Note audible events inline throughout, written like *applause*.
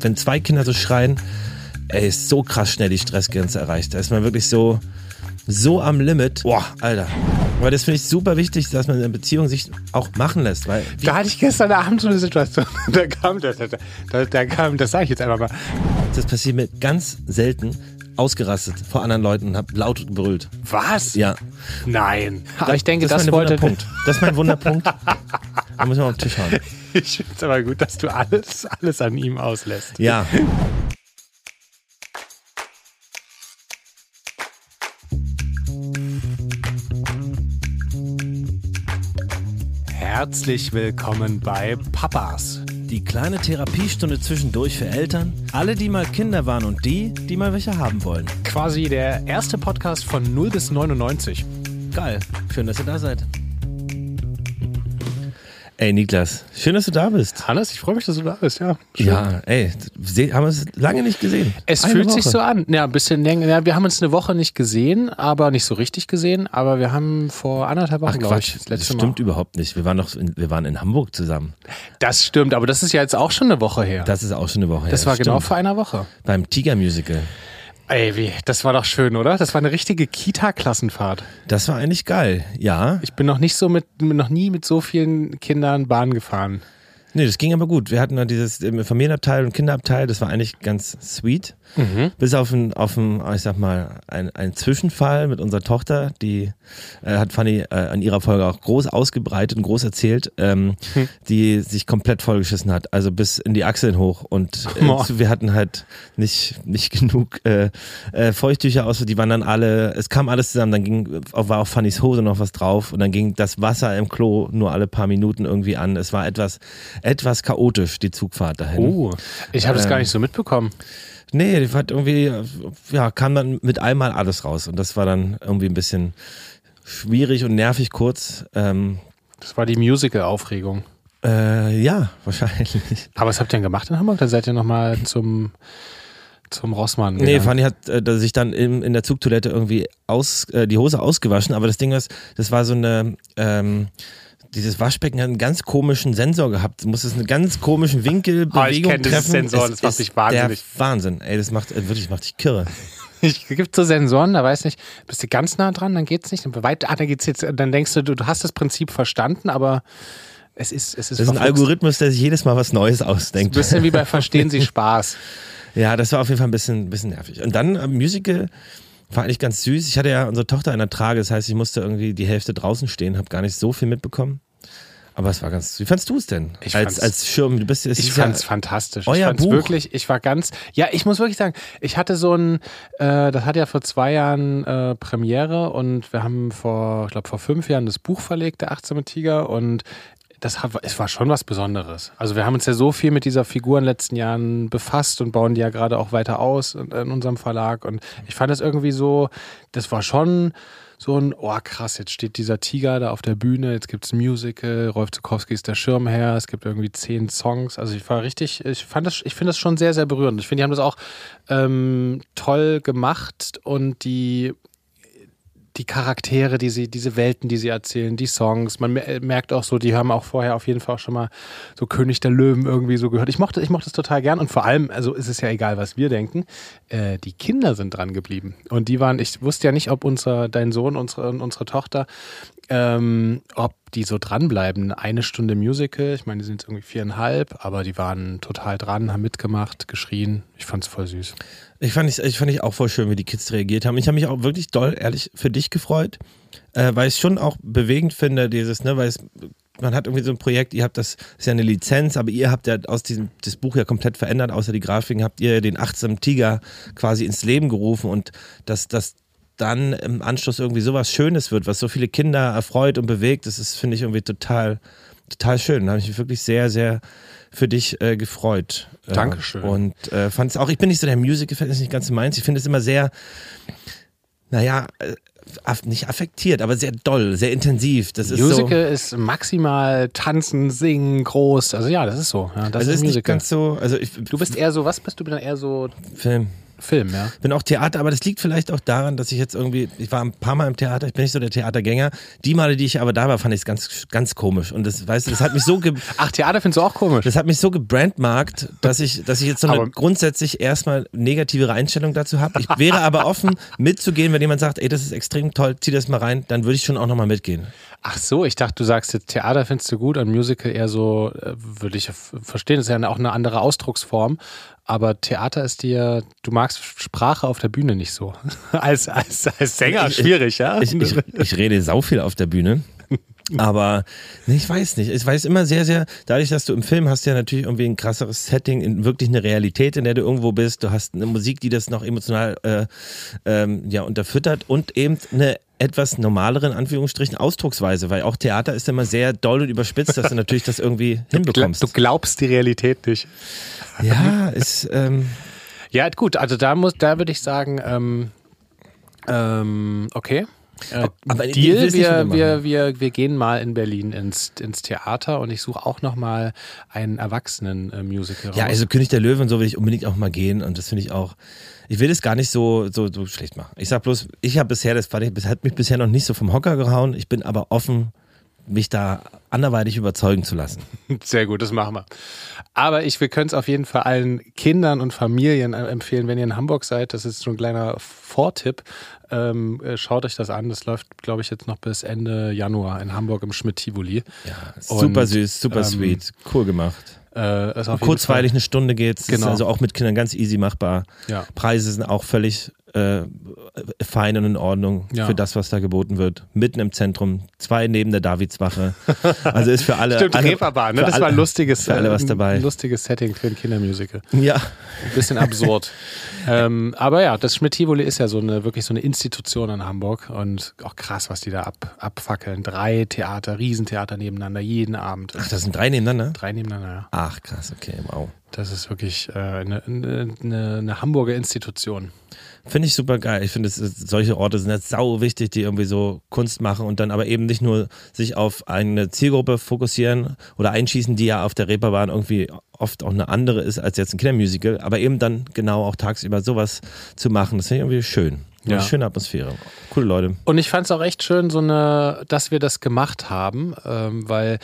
wenn zwei Kinder so schreien, ey, ist so krass schnell die Stressgrenze erreicht. Da ist man wirklich so, so am Limit. Boah, Alter. Aber das finde ich super wichtig, dass man in einer Beziehung sich auch machen lässt, weil Da hatte ich gestern Abend so eine Situation. *laughs* Da kam das, da, da, da kam, das sage ich jetzt einfach mal. das passiert mir ganz selten ausgerastet vor anderen Leuten und habe laut gebrüllt. Was? Ja. Nein. Aber ich denke, das, das, ist mein wollte. Wunderpunkt. Das ist mein Wunderpunkt. *laughs* da müssen wir auf den Tisch hauen. Ich finde es aber gut, dass du alles, alles an ihm auslässt. Ja. Herzlich willkommen bei Papas. Die kleine Therapiestunde zwischendurch für Eltern, alle, die mal Kinder waren und die, die mal welche haben wollen. Quasi der erste Podcast von 0 bis 99. Geil. Schön, dass ihr da seid. Ey, Niklas, schön, dass du da bist. Hannes, ich freue mich, dass du da bist, ja. Schön. Ja, ey, haben wir es lange nicht gesehen. Es Eine fühlt sich Woche. so an. Ja, ein bisschen länger. Ja, wir haben uns eine Woche nicht gesehen, aber nicht so richtig gesehen. Aber wir haben vor anderthalb Wochen, Ach glaube ich, das das letzte stimmt Mal. überhaupt nicht. Wir waren noch in, wir waren in Hamburg zusammen. Das stimmt, aber das ist ja jetzt auch schon eine Woche her. Das ist auch schon eine Woche her. das war genau stimmt. vor einer Woche. beim Tiger Musical. Ey, wie, das war doch schön, oder? Das war eine richtige Kita-Klassenfahrt. Das war eigentlich geil. Ja. Ich bin noch nicht so mit, noch nie mit so vielen Kindern Bahn gefahren. Nee, das ging aber gut. Wir hatten dann dieses ähm, Familienabteil und Kinderabteil, das war eigentlich ganz sweet. Mhm. Bis auf ein, auf ein, ich sag mal, ein, ein Zwischenfall mit unserer Tochter, die äh, hat Fanny äh, an ihrer Folge auch groß ausgebreitet und groß erzählt, ähm, Hm. die sich komplett vollgeschissen hat, also bis in die Achseln hoch. Und äh, wir hatten halt nicht, nicht genug äh, äh, Feuchttücher aus, die waren dann alle, es kam alles zusammen, dann ging, auch- war auf Fannys Hose noch was drauf und dann ging das Wasser im Klo nur alle paar Minuten irgendwie an. Es war etwas, etwas chaotisch, die Zugfahrt dahin. Oh, ich habe das Ähm, gar nicht so mitbekommen. Nee, die hat irgendwie, ja, kam dann mit einmal alles raus. Und das war dann irgendwie ein bisschen schwierig und nervig kurz. Ähm, Das war die Musical-Aufregung. äh, ja, *laughs* wahrscheinlich. Aber was habt ihr denn gemacht in Hamburg? Da seid ihr nochmal zum, zum Rossmann. Nee, gegangen. Fanny hat äh, sich dann in, in der Zugtoilette irgendwie aus, äh, die Hose ausgewaschen. Aber das Ding ist, das war so eine, ähm, dieses Waschbecken hat einen ganz komischen Sensor gehabt. Du musstest einen ganz komischen Winkel, Ah, ich Bewegung kenn dieses treffen. Sensor, Es das macht ist mich wahnsinnig. Der Wahnsinn. Ey, das macht, äh, wirklich, macht dich kirre. Es gibt so Sensoren, da weiß nicht, bist du ganz nah dran, dann geht's nicht. Dann weit, ah, dann geht's jetzt, dann denkst du, du, du hast das Prinzip verstanden, aber es ist, es ist, Das ist ein. Algorithmus, der sich jedes Mal was Neues Ein ausdenkt. bisschen wie bei *laughs* Verstehen Sie Spaß. Ja, das war auf jeden Fall ein bisschen, bisschen nervig. Und dann am Musical war eigentlich ganz süß. Ich hatte ja unsere Tochter in der Trage, das heißt, ich musste irgendwie die Hälfte draußen stehen, habe gar nicht so viel mitbekommen. Aber es war ganz. Wie fandst du es denn? Ich als, als Schirm, du bist es Ich fand's ja, fantastisch. euer ich fand's Buch. wirklich, ich war ganz, ja, ich muss wirklich sagen, ich hatte so ein, äh, das hat ja vor zwei Jahren äh, Premiere und wir haben vor, ich glaube vor fünf Jahren das Buch verlegt, der achtsame Tiger und das es war schon was Besonderes. Also wir haben uns ja so viel mit dieser Figur in den letzten Jahren befasst und bauen die ja gerade auch weiter aus in, in unserem Verlag und ich fand das irgendwie so, das war schon so ein, oh krass, jetzt steht dieser Tiger da auf der Bühne, jetzt gibt es ein Musical, Rolf Zukowski ist der Schirmherr, es gibt irgendwie zehn Songs. Also ich war richtig, ich fand das, ich finde das schon sehr, sehr berührend. Ich finde, die haben das auch ähm, toll gemacht und die die Charaktere, die sie, diese Welten, die sie erzählen, die Songs. Man mer- merkt auch so, die haben auch vorher auf jeden Fall auch schon mal so König der Löwen irgendwie so gehört. Ich mochte, ich mochte es total gern und vor allem, also ist es ja egal, was wir denken, äh, die Kinder sind dran geblieben. Und die waren, ich wusste ja nicht, ob unser, dein Sohn, unsere, unsere Tochter, ähm, ob die so dranbleiben. Eine Stunde Musical, ich meine, die sind jetzt irgendwie viereinhalb, aber die waren total dran, haben mitgemacht, geschrien. Ich fand's voll süß. Ich fand ich, ich fand ich auch voll schön, wie die Kids reagiert haben. Ich habe mich auch wirklich doll, ehrlich, für dich gefreut, äh, weil ich es schon auch bewegend finde, dieses, ne, weil es, man hat irgendwie so ein Projekt, ihr habt das, ist ja eine Lizenz, aber ihr habt ja aus diesem, das Buch ja komplett verändert, außer die Grafiken, habt ihr den achtsamen Tiger quasi ins Leben gerufen und dass das dann im Anschluss irgendwie sowas Schönes wird, was so viele Kinder erfreut und bewegt, das ist, finde ich, irgendwie total, total schön. Da habe ich mich wirklich sehr, sehr für dich äh, gefreut. Äh, Dankeschön. Und äh, fand es auch, ich bin nicht so der Musical-Fan, ist nicht ganz so meins. Ich finde es immer sehr, naja, äh, aff- nicht affektiert, aber sehr doll, sehr intensiv. Das ist Musical ist maximal tanzen, singen, groß. Also ja, das ist so. Ja, so, das also ist ist nicht ganz so, also ich, Du bist eher so, was bist du dann eher so Film. Film, ja. Bin auch Theater, aber das liegt vielleicht auch daran, dass ich jetzt irgendwie, ich war ein paar Mal im Theater, ich bin nicht so der Theatergänger. Die Male, die ich aber da war, fand ich es ganz, ganz komisch. Und das, weißt du, das hat mich so, *laughs* Ach, Theater findest du auch komisch. das hat mich so gebrandmarkt, dass ich, dass ich jetzt so eine Aber- grundsätzlich erstmal negativere Einstellung dazu habe. Ich wäre aber offen, mitzugehen, wenn jemand sagt, ey, das ist extrem toll, zieh das mal rein, dann würde ich schon auch nochmal mitgehen. Ach so, ich dachte, du sagst jetzt Theater findest du gut und Musical eher so, äh, würde ich verstehen, das ist ja auch eine andere Ausdrucksform. Aber Theater ist dir, du magst Sprache auf der Bühne nicht so. *laughs* als, als, als Sänger Ich- schwierig, ja? Ich, ich, ich rede sau viel auf der Bühne. Aber nee, ich weiß nicht. Ich weiß immer sehr, sehr, dadurch, dass du im Film hast, ja natürlich irgendwie ein krasseres Setting, in wirklich eine Realität, in der du irgendwo bist. Du hast eine Musik, die das noch emotional äh, ähm, ja, unterfüttert und eben eine etwas normalere, in Anführungsstrichen, Ausdrucksweise, weil auch Theater ist immer sehr doll und überspitzt, dass du natürlich das irgendwie hinbekommst. du glaubst die Realität nicht. Ja, ist, ähm, Ja, gut, also da muss, da würde ich sagen, ähm, ähm, okay. Äh, aber Deal, wir, wir, wir, wir gehen mal in Berlin ins, ins Theater und ich suche auch nochmal einen Erwachsenen-Musical raus. Ja, also König der Löwen und so will ich unbedingt auch mal gehen und das finde ich auch. Ich will das gar nicht so, so, so schlecht machen. Ich sag bloß, ich habe bisher, das, fand ich, das hat mich bisher noch nicht so vom Hocker gehauen. Ich bin aber offen, mich da anderweitig überzeugen zu lassen. *laughs* Sehr gut, das machen wir. Aber ich, wir können es auf jeden Fall allen Kindern und Familien äh, empfehlen, wenn ihr in Hamburg seid. Das ist so ein kleiner Vortipp. Ähm, äh, schaut euch das an. Das läuft, glaube ich, jetzt noch bis Ende Januar in Hamburg im Schmidt-Tivoli. super Und, süß, super ähm, sweet, cool gemacht. Äh, jeden Kurzweilig eine Stunde geht's. Genau. Ist also auch mit Kindern ganz easy machbar. Ja. Preise sind auch völlig äh, fein und in Ordnung Ja. für das, was da geboten wird. Mitten im Zentrum, zwei neben der Davidswache. Also ist für alle. *laughs* Stimmt, alle, Reeperbahn, ne? Das alle- war ein lustiges, für alle was äh, dabei. ein lustiges Setting für ein Kindermusical. Ja. Ein bisschen absurd. *laughs* ähm, aber ja, das Schmidt-Tivoli ist ja so eine, wirklich so eine Institution in Hamburg und auch krass, was die da ab, abfackeln. Drei Theater, Riesentheater nebeneinander, jeden Abend. Ach, das sind drei nebeneinander? Drei nebeneinander, ja. Ach, krass, okay, wow. Das ist wirklich äh, eine, eine, eine Hamburger Institution. Finde ich super geil. Ich finde, solche Orte sind jetzt sau wichtig, die irgendwie so Kunst machen und dann aber eben nicht nur sich auf eine Zielgruppe fokussieren oder einschießen, die ja auf der Reeperbahn irgendwie oft auch eine andere ist als jetzt ein Kindermusical, aber eben dann genau auch tagsüber sowas zu machen. Das finde ich irgendwie schön. Eine Ja. schöne Atmosphäre. Coole Leute. Und ich fand es auch echt schön, so eine, dass wir das gemacht haben, ähm, weil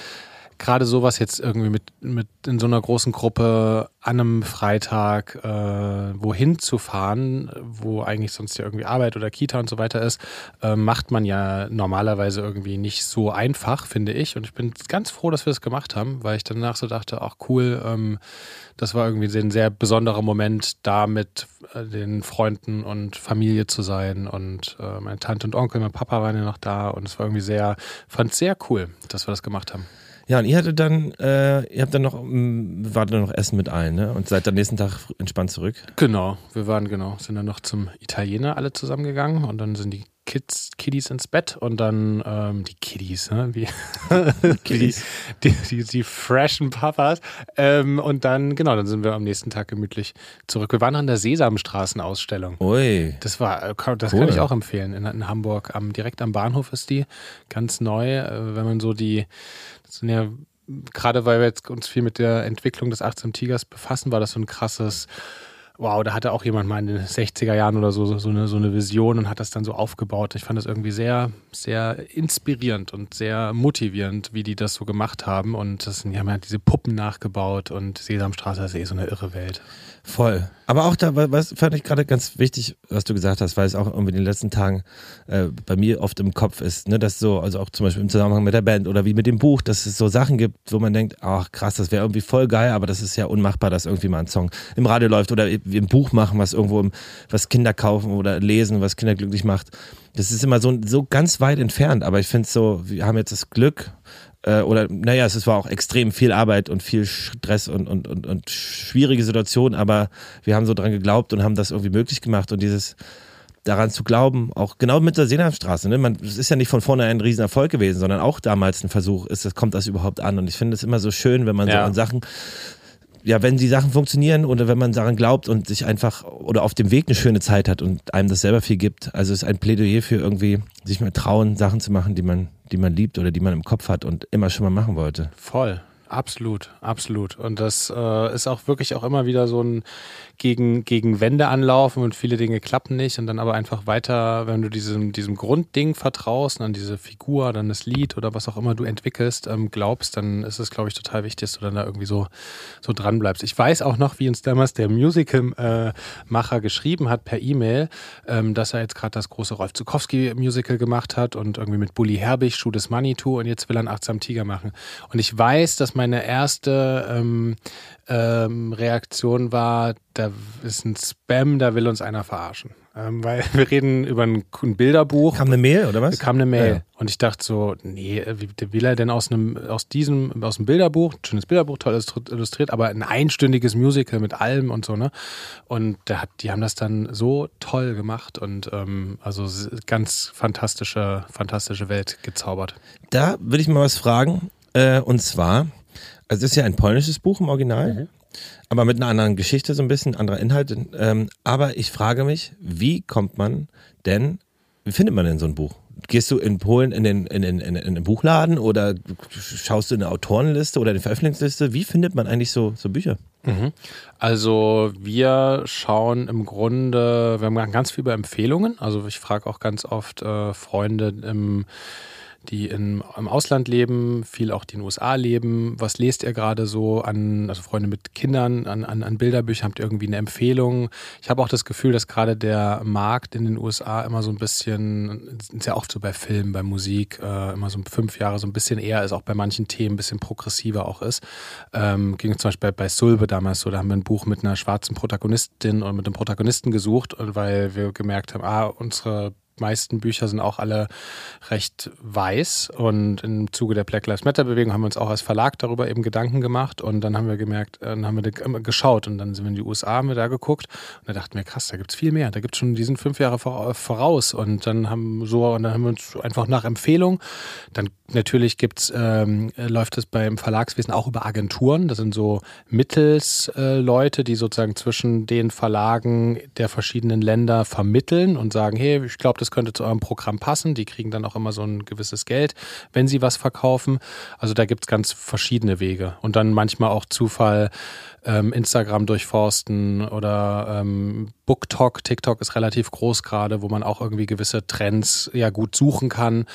gerade sowas jetzt irgendwie mit, mit in so einer großen Gruppe an einem Freitag äh, wohin zu fahren, wo eigentlich sonst ja irgendwie Arbeit oder Kita und so weiter ist, äh, macht man ja normalerweise irgendwie nicht so einfach, finde ich. Und ich bin ganz froh, dass wir das gemacht haben, weil ich danach so dachte, ach cool, ähm, das war irgendwie ein sehr besonderer Moment, da mit äh, den Freunden und Familie zu sein. Und äh, meine Tante und Onkel, mein Papa waren ja noch da. Und es war irgendwie sehr, fand sehr cool, dass wir das gemacht haben. Ja, und ihr hattet dann, äh, ihr habt dann noch, mm, wart dann noch essen mit allen, ne? Und seid dann nächsten Tag entspannt zurück. Genau, wir waren genau, sind dann noch zum Italiener alle zusammengegangen und dann sind die Kids, Kiddies ins Bett und dann ähm, die Kiddies, ne? Wie, *laughs* *laughs* Kiddies. Die, die, die, die freshen Papas. Ähm, und dann, genau, dann sind wir am nächsten Tag gemütlich zurück. Wir waren an der Sesamstraßenausstellung. Ui. Das war, äh, kann- das Cool. kann ich auch empfehlen. In, in Hamburg, am, direkt am Bahnhof ist die ganz neu. Äh, wenn man so die, das sind ja, gerade weil wir jetzt uns viel mit der Entwicklung des 18 Tigers befassen, war das so ein krasses, wow, da hatte auch jemand mal in den 60er Jahren oder so, so, eine, so eine Vision und hat das dann so aufgebaut. Ich fand das irgendwie sehr, sehr inspirierend und sehr motivierend, wie die das so gemacht haben. Und das die haben ja diese Puppen nachgebaut und Sesamstraße ist eh so eine irre Welt. Voll. Aber auch da, was fand ich gerade ganz wichtig, was du gesagt hast, weil es auch irgendwie in den letzten Tagen äh, bei mir oft im Kopf ist, ne, dass so, also auch zum Beispiel im Zusammenhang mit der Band oder wie mit dem Buch, dass es so Sachen gibt, wo man denkt, ach krass, das wäre irgendwie voll geil, aber das ist ja unmachbar, dass irgendwie mal ein Song im Radio läuft oder ein Buch machen, was irgendwo, im, was Kinder kaufen oder lesen, was Kinder glücklich macht. Das ist immer so, so ganz weit entfernt, aber ich finde es so, wir haben jetzt das Glück, äh, oder naja, es war auch extrem viel Arbeit und viel Stress und, und, und, und schwierige Situationen, aber wir haben so dran geglaubt und haben das irgendwie möglich gemacht und dieses daran zu glauben, auch genau mit der Seenheimstraße, ne? Man, es ist ja nicht von vornherein ein Riesenerfolg gewesen, sondern auch damals ein Versuch, ist das, kommt das überhaupt an? Und ich finde es immer so schön, wenn man so Ja. an Sachen, ja, wenn die Sachen funktionieren oder wenn man daran glaubt und sich einfach oder auf dem Weg eine schöne Zeit hat und einem das selber viel gibt. Also es ist ein Plädoyer für irgendwie sich mal trauen, Sachen zu machen, die man, die man liebt oder die man im Kopf hat und immer schon mal machen wollte. Voll. Absolut, absolut. Und das äh, ist auch wirklich auch immer wieder so ein gegen, gegen Wände anlaufen und viele Dinge klappen nicht und dann aber einfach weiter, wenn du diesem, diesem Grundding vertraust, an diese Figur, dann das Lied oder was auch immer du entwickelst, ähm, glaubst, dann ist es, glaube ich, total wichtig, dass du dann da irgendwie so, so dran bleibst. Ich weiß auch noch, wie uns damals der Musical-Macher äh, geschrieben hat per E-Mail, ähm, dass er jetzt gerade das große Rolf Zukowski-Musical gemacht hat und irgendwie mit Bully Herbig, Schuh des Manitou und jetzt will er einen achtsam Tiger machen. Und ich weiß, dass meine erste ähm, ähm, Reaktion war, da ist ein Spam, da will uns einer verarschen. Ähm, weil *laughs* wir reden über ein, ein, Bilderbuch. Kam eine Mail oder was? Kam eine Mail. Ja. Und ich dachte so, nee, wie will er denn aus einem, aus diesem, aus dem Bilderbuch, schönes Bilderbuch, toll illustriert, aber ein einstündiges Musical mit allem und so, ne? Und der hat, die haben das dann so toll gemacht und ähm, also ganz fantastische, fantastische Welt gezaubert. Da würde ich mal was fragen. Äh, und zwar, also es ist ja ein polnisches Buch im Original, mhm. aber mit einer anderen Geschichte, so ein bisschen anderer Inhalt. Ähm, aber ich frage mich, wie kommt man denn, wie findet man denn so ein Buch? Gehst du in Polen in den, in, in, in, in den Buchladen oder schaust du in eine Autorenliste oder eine Veröffentlichungsliste? Wie findet man eigentlich so, so Bücher? Mhm. Also wir schauen im Grunde, wir haben ganz viel über Empfehlungen. Also ich frage auch ganz oft äh, Freunde im die in, im Ausland leben, viel auch die in den USA leben. Was lest ihr gerade so an, also Freunde mit Kindern, an, an, an Bilderbüchern? Habt ihr irgendwie eine Empfehlung? Ich habe auch das Gefühl, dass gerade der Markt in den USA immer so ein bisschen, ist ja oft so bei Filmen, bei Musik, äh, immer so fünf Jahre so ein bisschen eher ist, auch bei manchen Themen ein bisschen progressiver auch ist. Ähm, ging zum Beispiel bei Sulbe damals so, da haben wir ein Buch mit einer schwarzen Protagonistin und mit einem Protagonisten gesucht, weil wir gemerkt haben, ah, unsere meisten Bücher sind auch alle recht weiß. Und im Zuge der Black Lives Matter Bewegung haben wir uns auch als Verlag darüber eben Gedanken gemacht. Und dann haben wir gemerkt, äh, dann haben wir geschaut und dann sind wir in die USA, haben wir da geguckt. Und da dachten wir, krass, da gibt es viel mehr. Da gibt es schon, die sind fünf Jahre voraus. Und dann haben so, und dann haben wir uns einfach nach Empfehlung. Dann natürlich gibt's, ähm, läuft es beim Verlagswesen auch über Agenturen. Das sind so Mittelsleute, äh, die sozusagen zwischen den Verlagen der verschiedenen Länder vermitteln und sagen, hey, ich glaube, das das könnte zu eurem Programm passen. Die kriegen dann auch immer so ein gewisses Geld, wenn sie was verkaufen. Also da gibt es ganz verschiedene Wege. Und dann manchmal auch Zufall, ähm, Instagram durchforsten oder ähm, BookTok. TikTok ist relativ groß gerade, wo man auch irgendwie gewisse Trends ja gut suchen kann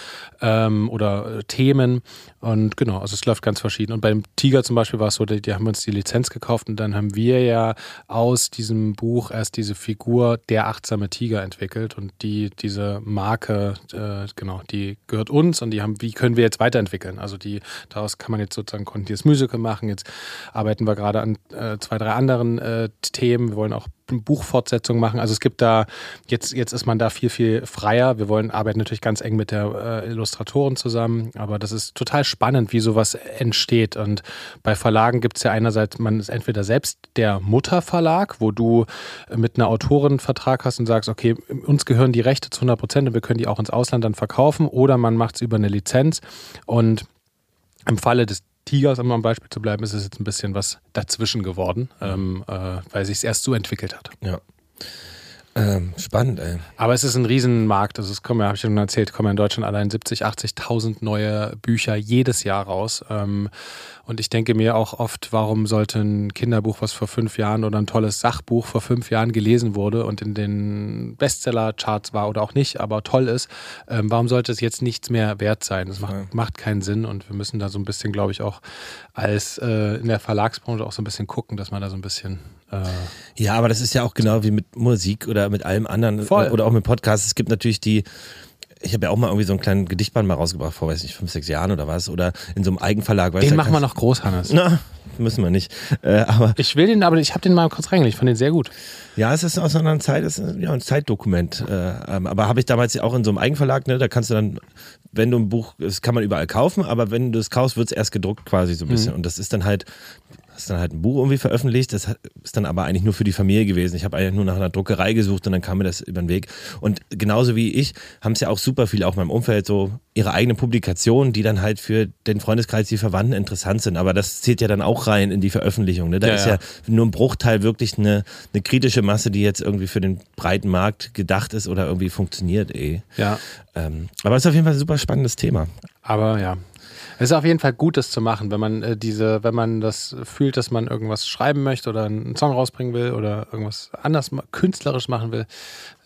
ähm, oder äh, Themen. Und genau, also es läuft ganz verschieden. Und beim Tiger zum Beispiel war es so, die, die haben uns die Lizenz gekauft und dann haben wir ja aus diesem Buch erst diese Figur der achtsame Tiger entwickelt und die diese Marke, äh, genau, die gehört uns und die haben, wie können wir jetzt weiterentwickeln? Also die daraus kann man jetzt sozusagen kontinuierliches Musical machen. Jetzt arbeiten wir gerade an äh, zwei, drei anderen äh, Themen. Wir wollen auch Buchfortsetzung machen. Also es gibt da, jetzt, jetzt ist man da viel, viel freier. Wir wollen arbeiten natürlich ganz eng mit der äh, Illustratoren zusammen, aber das ist total spannend, wie sowas entsteht. Und bei Verlagen gibt es ja einerseits, man ist entweder selbst der Mutterverlag, wo du mit einer Autorin Vertrag hast und sagst, okay, uns gehören die Rechte zu 100 Prozent und wir können die auch ins Ausland dann verkaufen, oder man macht es über eine Lizenz und im Falle des Tigers, um am Beispiel zu bleiben, ist es jetzt ein bisschen was dazwischen geworden, ähm, äh, weil sich es erst so entwickelt hat. Ja. Ähm, spannend, ey. Aber es ist ein Riesenmarkt. Also es kommen ja, habe ich schon erzählt, kommen in Deutschland allein 70, 80.000 neue Bücher jedes Jahr raus. Ähm, und ich denke mir auch oft, warum sollte ein Kinderbuch, was vor fünf Jahren oder ein tolles Sachbuch vor fünf Jahren gelesen wurde und in den Bestseller-Charts war oder auch nicht, aber toll ist, ähm, warum sollte es jetzt nichts mehr wert sein? Das macht, macht keinen Sinn und wir müssen da so ein bisschen, glaube ich, auch als äh, in der Verlagsbranche auch so ein bisschen gucken, dass man da so ein bisschen äh ja, aber das ist ja auch genau wie mit Musik oder mit allem anderen Voll. oder auch mit Podcasts. Es gibt natürlich die ich habe ja auch mal irgendwie so einen kleinen Gedichtband mal rausgebracht vor, weiß nicht, fünf, sechs Jahren oder was. Oder in so einem Eigenverlag. Den du, machen wir noch groß, Hannes. Na, müssen wir nicht. Äh, aber ich will den, aber ich habe den mal kurz reingelegt. Ich fand den sehr gut. Ja, es ist aus einer anderen Zeit, es ist ja, ein Zeitdokument. Äh, ähm, aber habe ich damals ja auch in so einem Eigenverlag, ne, da kannst du dann, wenn du ein Buch, das kann man überall kaufen, aber wenn du es kaufst, wird es erst gedruckt quasi so ein bisschen. Mhm. Und das ist dann halt hast dann halt ein Buch irgendwie veröffentlicht. Das ist dann aber eigentlich nur für die Familie gewesen. Ich habe eigentlich nur nach einer Druckerei gesucht und dann kam mir das über den Weg. Und genauso wie ich haben es ja auch super viele auch in meinem Umfeld so ihre eigenen Publikationen, die dann halt für den Freundeskreis, die Verwandten interessant sind. Aber das zählt ja dann auch rein in die Veröffentlichung. Ne? Da ja, ist ja, ja, nur ein Bruchteil wirklich eine, eine kritische Masse, die jetzt irgendwie für den breiten Markt gedacht ist oder irgendwie funktioniert eh. Ja. Ähm, aber es ist auf jeden Fall ein super spannendes Thema. Aber ja, Es ist auf jeden Fall gut, das zu machen, wenn man äh, diese, wenn man das fühlt, dass man irgendwas schreiben möchte oder einen Song rausbringen will oder irgendwas anders künstlerisch machen will,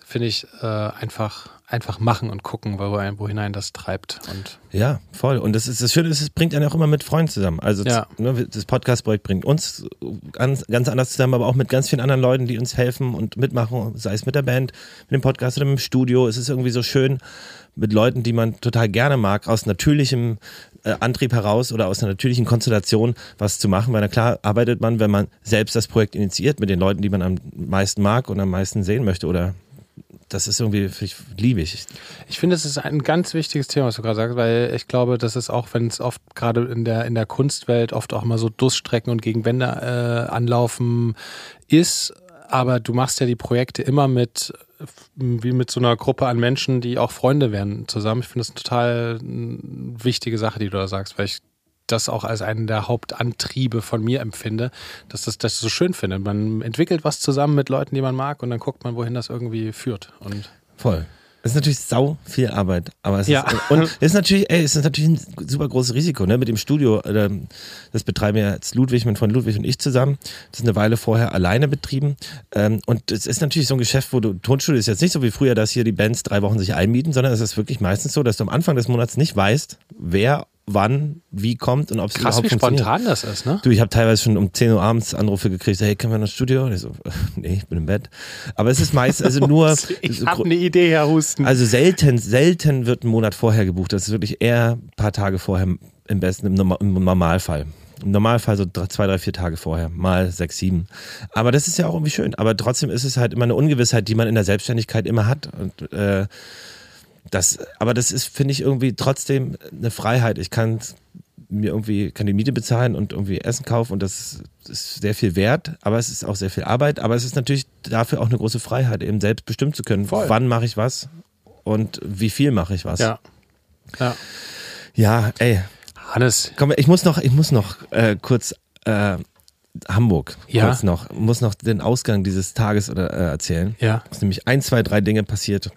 finde ich äh, einfach einfach machen und gucken, wo, wo hinein das treibt. Und ja, voll. Und das ist das Schöne, ist, es bringt einen auch immer mit Freunden zusammen. Also Ja. ne, das Podcast-Projekt bringt uns ganz, ganz anders zusammen, aber auch mit ganz vielen anderen Leuten, die uns helfen und mitmachen, sei es mit der Band, mit dem Podcast oder mit dem Studio. Es ist irgendwie so schön mit Leuten, die man total gerne mag, aus natürlichem äh, Antrieb heraus oder aus einer natürlichen Konstellation was zu machen. Weil na klar arbeitet man, wenn man selbst das Projekt initiiert mit den Leuten, die man am meisten mag und am meisten sehen möchte oder das ist irgendwie, ich, liebe ich. Ich finde, es ist ein ganz wichtiges Thema, was du gerade sagst, weil ich glaube, das ist auch, wenn es oft gerade in der, in der Kunstwelt oft auch mal so Durststrecken und gegen Wände äh, anlaufen ist. Aber du machst ja die Projekte immer mit, wie mit so einer Gruppe an Menschen, die auch Freunde werden zusammen. Ich finde das eine total mm, wichtige Sache, die du da sagst, weil ich das auch als einen der Hauptantriebe von mir empfinde, dass das, das so schön finde. Man entwickelt was zusammen mit Leuten, die man mag und dann guckt man, wohin das irgendwie führt. Und Voll. Es ist natürlich sau viel Arbeit, aber es Ja. ist, *laughs* und es ist natürlich, ey, es ist natürlich ein super großes Risiko, ne? Mit dem Studio, äh, das betreiben ja jetzt Ludwig, mein Freund Ludwig und ich zusammen. Das ist eine Weile vorher alleine betrieben. Ähm, und es ist natürlich so ein Geschäft, wo du, Tonstudio ist jetzt nicht so wie früher, dass hier die Bands drei Wochen sich einmieten, sondern es ist wirklich meistens so, dass du am Anfang des Monats nicht weißt, wer wann, wie kommt und ob es überhaupt wie funktioniert. spontan das ist, ne? Du, ich habe teilweise schon um 10 Uhr abends Anrufe gekriegt, hey, können wir noch ins Studio? Und ich so, *laughs* nee, ich bin im Bett. Aber es ist meist, also *laughs* nur, Ich habe eine Idee, Herr Husten. also selten, selten wird ein Monat vorher gebucht. Das ist wirklich eher ein paar Tage vorher im besten, im, im Normalfall. Im Normalfall so zwei, drei, vier Tage vorher, mal sechs, sieben. Aber das ist ja auch irgendwie schön. Aber trotzdem ist es halt immer eine Ungewissheit, die man in der Selbstständigkeit immer hat. Und äh, das, aber das ist, finde ich, irgendwie trotzdem eine Freiheit. Ich kann mir irgendwie, kann die Miete bezahlen und irgendwie Essen kaufen und das ist sehr viel wert, aber es ist auch sehr viel Arbeit, aber es ist natürlich dafür auch eine große Freiheit, eben selbst bestimmen zu können, Voll. wann mache ich was und wie viel mache ich was. ja. Ja. ja ey, Hannes, komm, ich muss noch, ich muss noch äh, kurz äh, Hamburg, Ja. kurz noch, muss noch den Ausgang dieses Tages oder, äh, erzählen. ja. Es sind nämlich ein, zwei, drei Dinge passiert,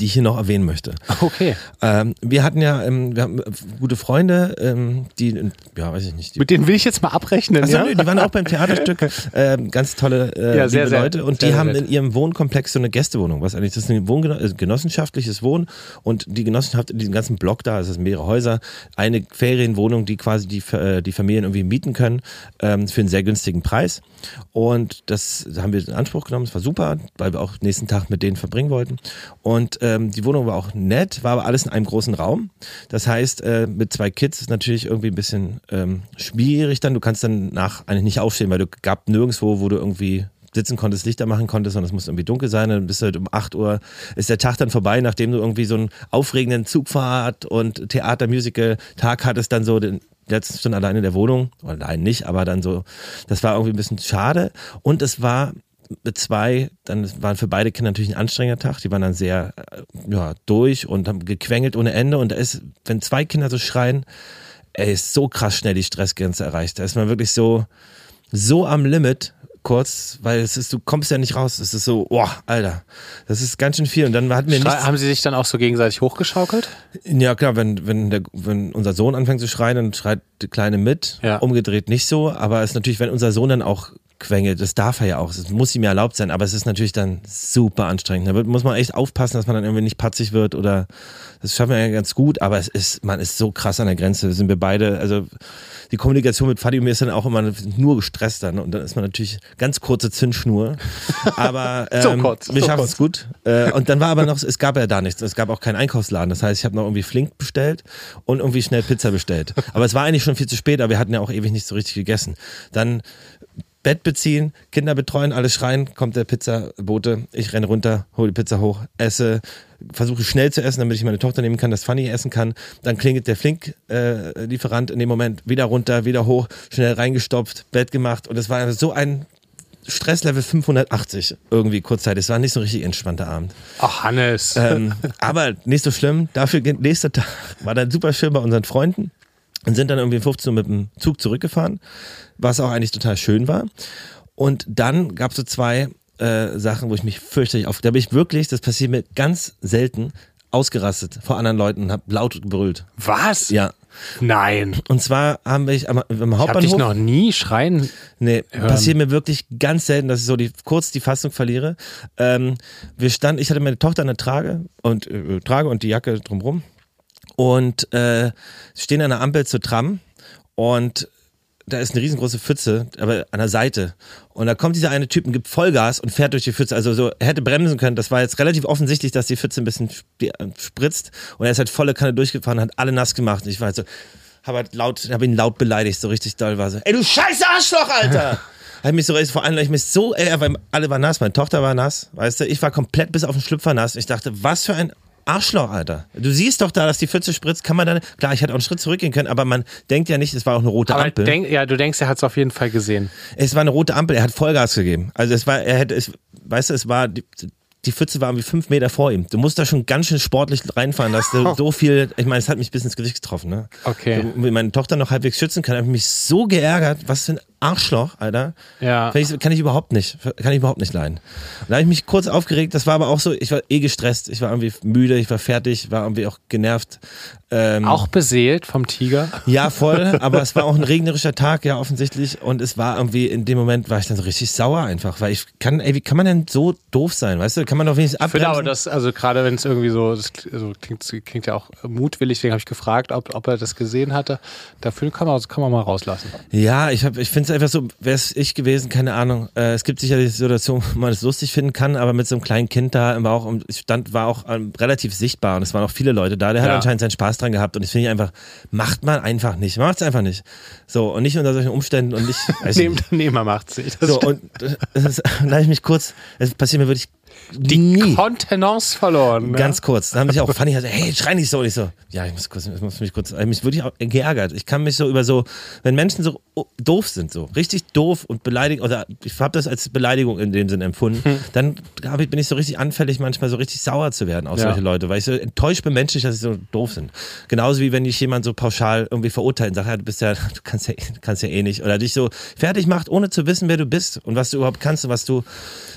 die ich hier noch erwähnen möchte. Okay. Ähm, wir hatten ja, ähm, wir haben äh, gute Freunde, ähm, die, ja, weiß ich nicht, Mit denen will ich jetzt mal abrechnen, Achso, ja? nö, die waren auch beim Theaterstück. *laughs* Ähm, ganz tolle äh, Ja, sehr, liebe sehr- Leute. Und die sehr haben nett. in ihrem Wohnkomplex so eine Gästewohnung. Was eigentlich, das ist ein Wohngeno äh, genossenschaftliches Wohnen. Und die Genossenschaft in diesem ganzen Block da, es sind mehrere Häuser, eine Ferienwohnung, die quasi die, äh, die Familien irgendwie mieten können, ähm, für einen sehr günstigen Preis. Und das haben wir in Anspruch genommen. Es war super, weil wir auch nächsten Tag mit denen verbringen wollten. Und ähm, die Wohnung war auch nett, war aber alles in einem großen Raum. Das heißt, äh, mit zwei Kids ist natürlich irgendwie ein bisschen ähm, schwierig dann. Du kannst dann nach eigentlich nicht aufstehen, weil du gab nirgendwo, wo du irgendwie sitzen konntest, Lichter machen konntest, sondern es muss irgendwie dunkel sein. Dann bist du halt um 8 Uhr, ist der Tag dann vorbei, nachdem du irgendwie so einen aufregenden Zugfahrt und Theater-Musical-Tag hattest, dann so den letzten Stunden alleine in der Wohnung. Allein nicht, aber dann so, das war irgendwie ein bisschen schade. Und es war zwei, dann waren für beide Kinder natürlich ein anstrengender Tag. Die waren dann sehr äh, ja, durch und haben gequengelt ohne Ende. Und da ist, wenn zwei Kinder so schreien, ey, ist so krass schnell die Stressgrenze erreicht. Da ist man wirklich so, so am Limit kurz, weil es ist, du kommst ja nicht raus. Es ist so, boah, Alter, das ist ganz schön viel. Und dann hatten wir Schrei- nichts. Haben sie sich dann auch so gegenseitig hochgeschaukelt? Ja, klar, wenn, wenn, der, wenn unser Sohn anfängt zu schreien, dann schreit die Kleine mit. Ja. Umgedreht nicht so. Aber es ist natürlich, wenn unser Sohn dann auch quengelt, das darf er ja auch. Es muss ihm ja erlaubt sein, aber es ist natürlich dann super anstrengend. Da muss man echt aufpassen, dass man dann irgendwie nicht patzig wird oder das schaffen wir ja ganz gut, aber es ist, man ist so krass an der Grenze. Sind wir beide, also die Kommunikation mit Fadi und mir ist dann auch immer nur gestresst dann und dann ist man natürlich ganz kurze Zündschnur. *laughs* Aber ähm, So kurz, wir so schaffen es gut. Äh, und dann war aber noch, es gab ja da nichts. Es gab auch keinen Einkaufsladen. Das heißt, ich habe noch irgendwie Flink bestellt und irgendwie schnell Pizza bestellt. Aber es war eigentlich schon viel zu spät, aber wir hatten ja auch ewig nicht so richtig gegessen. Dann Bett beziehen, Kinder betreuen, alle schreien, kommt der Pizzabote, ich renne runter, hole die Pizza hoch, esse, versuche schnell zu essen, damit ich meine Tochter nehmen kann, dass Fanny essen kann. Dann klingelt der Flink-Lieferant in dem Moment wieder runter, wieder hoch, schnell reingestopft, Bett gemacht und es war so ein Stresslevel 580 irgendwie kurzzeitig. Es war nicht so ein richtig entspannter Abend. Ach, Hannes. Ähm, aber nicht so schlimm. Dafür geht nächster Tag war dann super schön bei unseren Freunden und sind dann irgendwie um 15 Uhr mit dem Zug zurückgefahren, was auch eigentlich total schön war. Und dann gab es so zwei äh, Sachen, wo ich mich fürchterlich auf. Da bin ich wirklich, das passiert mir ganz selten, ausgerastet vor anderen Leuten und habe laut gebrüllt. Was? Ja. Nein. Und zwar haben wir am, am Ich habe dich Hauptbahnhof. noch nie schreien. Nee, hören. passiert mir wirklich ganz selten, dass ich so die, kurz die Fassung verliere. Ähm, wir standen, ich hatte meine Tochter an der Trage und äh, Trage und die Jacke drumrum und äh, stehen an der Ampel zur Tram und da ist eine riesengroße Pfütze, aber an der Seite. Und da kommt dieser eine Typ und gibt Vollgas und fährt durch die Pfütze. Also so, er hätte bremsen können. Das war jetzt relativ offensichtlich, dass die Pfütze ein bisschen äh, spritzt. Und er ist halt volle Kanne durchgefahren, hat alle nass gemacht. Und ich war halt so, habe halt laut, habe ihn laut beleidigt, so richtig doll war so, ey du scheiß Arschloch, Alter! Hat mich so, vor allem, weil ich mich so, ey, alle waren nass, meine Tochter war nass, weißt du, ich war komplett bis auf den Schlüpfer nass. Ich dachte, was für ein Arschloch, Alter. Du siehst doch da, dass die Pfütze spritzt, kann man dann, klar, ich hätte auch einen Schritt zurückgehen können, aber man denkt ja nicht, es war auch eine rote Aber Ampel. denk, ja, du denkst, er hat es auf jeden Fall gesehen. Es war eine rote Ampel, er hat Vollgas gegeben. Also es war, er hätte, es, weißt du, es war, die, die Pfütze war irgendwie fünf Meter vor ihm. Du musst da schon ganz schön sportlich reinfahren, dass du *laughs* so viel, ich meine, es hat mich bis ins Gesicht getroffen, ne? Okay. Damit meine Tochter noch halbwegs schützen kann, habe ich mich so geärgert, was für ein Arschloch, Alter. Ja. Kann ich, kann ich überhaupt nicht, kann ich überhaupt nicht leiden. Und da habe ich mich kurz aufgeregt, das war aber auch so, ich war eh gestresst, ich war irgendwie müde, ich war fertig, war irgendwie auch genervt. Ähm, Auch beseelt vom Tiger. ja, voll, aber es war auch ein regnerischer Tag, ja, offensichtlich. Und es war irgendwie, in dem Moment war ich dann so richtig sauer einfach, weil ich kann, ey, wie kann man denn so doof sein, weißt du? Kann man doch wenigstens Ich finde aber, abbremsen. das, also gerade wenn es irgendwie so, das also klingt, klingt ja auch mutwillig, deswegen habe ich gefragt, ob, ob er das gesehen hatte. Dafür kann man, kann man mal rauslassen. Ja, ich, hab- ich finde es einfach so, wäre es ich gewesen, keine Ahnung. Äh, es gibt sicherlich Situationen, wo man es lustig finden kann, aber mit so einem kleinen Kind da war auch, ich stand, war auch ähm, relativ sichtbar und es waren auch viele Leute da. Der hat Ja. anscheinend seinen Spaß dran gehabt und ich finde einfach, macht man einfach nicht. Macht es einfach nicht. So, und nicht unter solchen Umständen und nicht. *laughs* Nehmer, nicht. Nehmer macht sich. Das So, und das ist, *laughs* da ich mich kurz, es passiert mir wirklich die nie. Kontenance verloren. ne? Ganz kurz. Da haben sich auch Fanny gesagt, hey, schrei nicht so. Und ich so, ja, ich muss kurz, ich muss mich kurz, ich mich wirklich auch geärgert. Ich kann mich so über so, wenn Menschen so doof sind, so richtig doof und beleidigt, oder ich habe das als Beleidigung in dem Sinn empfunden, Hm. dann ich, bin ich so richtig anfällig, manchmal so richtig sauer zu werden auf Ja. solche Leute, weil ich so enttäuscht bin menschlich, dass sie so doof sind. Genauso wie wenn dich jemand so pauschal irgendwie verurteilt und sagt, ja, du bist ja, du kannst ja, kannst ja eh nicht. Oder dich so fertig macht, ohne zu wissen, wer du bist und was du überhaupt kannst und was du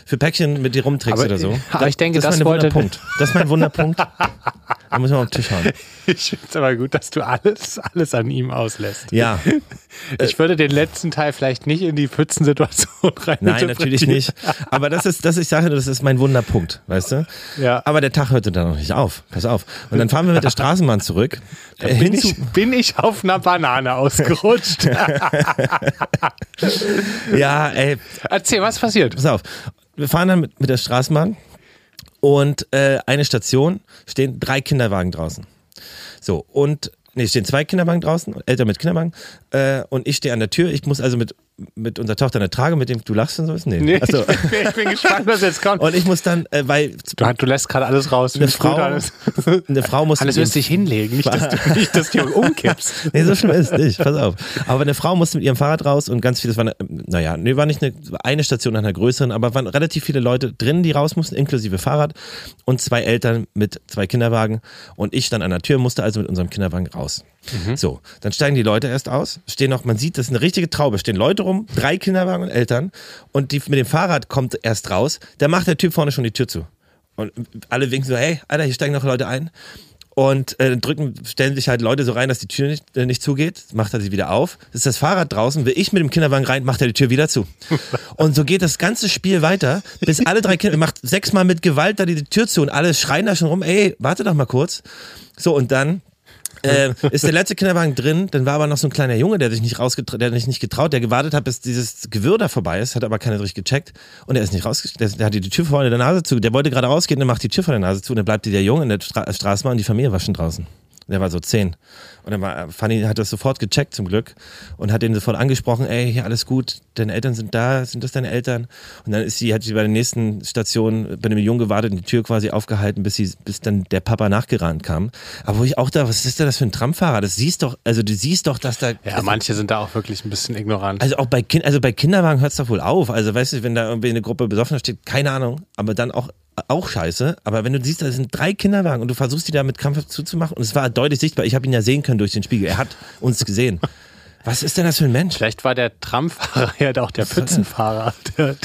für Päckchen mit dir rumträgst Aber- oder so. *laughs* aber ich denke, das, ist das mein wollte- Wunderpunkt. Das ist mein Wunderpunkt. *laughs* Da muss man auf den Tisch hauen. Ich finde es aber gut, dass du alles, alles an ihm auslässt. Ja, *laughs* Ich würde den letzten Teil vielleicht nicht in die Pfützensituation rein. nein, natürlich nicht. Aber das ist, das, ich sage, das ist mein Wunderpunkt, weißt du? Ja. Aber der Tag hörte dann noch nicht auf. Pass auf. Und dann fahren wir mit der Straßenbahn zurück. Äh, Bin ich, bin ich auf einer Banane ausgerutscht? ja, ey, Erzähl, was passiert? pass auf. Wir fahren dann mit, mit der Straßenbahn und äh, eine Station stehen drei Kinderwagen draußen. So, und nee, stehen zwei Kinderwagen draußen, Eltern mit Kinderwagen, äh, und ich stehe an der Tür. Ich muss also mit, mit unserer Tochter in der Trage, mit dem du lachst und so. Nee. Nee, Achso. ich, bin, ich bin gespannt, was jetzt kommt. Und ich muss dann, äh, weil Du, du lässt gerade alles raus. eine Frau, Alles, eine Frau muss alles wirst dich hinlegen, nicht, dass du, nicht, dass du umkippst. *laughs* Nee, so schlimm ist es nicht, pass auf. Aber eine Frau musste mit ihrem Fahrrad raus und ganz viele, das war, eine, naja, nee, war nicht eine, eine Station nach einer größeren, aber waren relativ viele Leute drin, die raus mussten, inklusive Fahrrad und zwei Eltern mit zwei Kinderwagen und ich dann an der Tür, musste also mit unserem Kinderwagen raus. So, dann steigen die Leute erst aus, stehen noch, man sieht, das ist eine richtige Traube, stehen Leute rum, drei Kinderwagen und Eltern und die mit dem Fahrrad kommt erst raus, da macht der Typ vorne schon die Tür zu. Und alle winken so, hey, Alter, hier steigen noch Leute ein. Und äh, drücken, stellen sich halt Leute so rein, dass die Tür nicht, äh, nicht zugeht, macht er sie wieder auf. Ist das Fahrrad draußen, will ich mit dem Kinderwagen rein, macht er die Tür wieder zu. *laughs* Und so geht das ganze Spiel weiter, bis alle drei Kinder, macht sechsmal mit Gewalt da die Tür zu und alle schreien da schon rum, ey, warte doch mal kurz. So, und dann äh, ist der letzte Kinderwagen drin, dann war aber noch so ein kleiner Junge, der sich nicht rausgetraut, der sich nicht getraut, der gewartet hat, bis dieses Gewirr da vorbei ist, hat aber keiner richtig gecheckt und er ist nicht rausgegangen, der, der hat die Tür vor der Nase zu, der wollte gerade rausgehen, dann macht die Tür vor der Nase zu und dann bleibt der Junge in der Stra Straßenbahn und die Familie war schon draußen. Der war so zehn. Und dann war, Fanny hat das sofort gecheckt zum Glück und hat ihn sofort angesprochen, ey, hier alles gut, deine Eltern sind da, sind das deine Eltern? Und dann ist sie, hat sie bei der nächsten Station bei dem Jungen gewartet und die Tür quasi aufgehalten, bis sie, bis dann der Papa nachgerannt kam. Aber wo ich auch da, was ist denn das für ein Tramfahrer? Das siehst doch, also du siehst doch, dass da. Ja, manche sind da auch wirklich ein bisschen ignorant. Also auch bei kind, also bei Kinderwagen hört es doch wohl auf. Also weißt du, wenn da irgendwie eine Gruppe Besoffener steht, keine Ahnung, aber dann auch auch scheiße, aber wenn du siehst, da sind drei Kinderwagen und du versuchst die da mit Kampf zuzumachen und es war deutlich sichtbar, ich habe ihn ja sehen können durch den Spiegel, er hat uns gesehen. Was ist denn das für ein Mensch? Vielleicht war der Tramfahrer *laughs* ja auch der Pfützenfahrer. Der,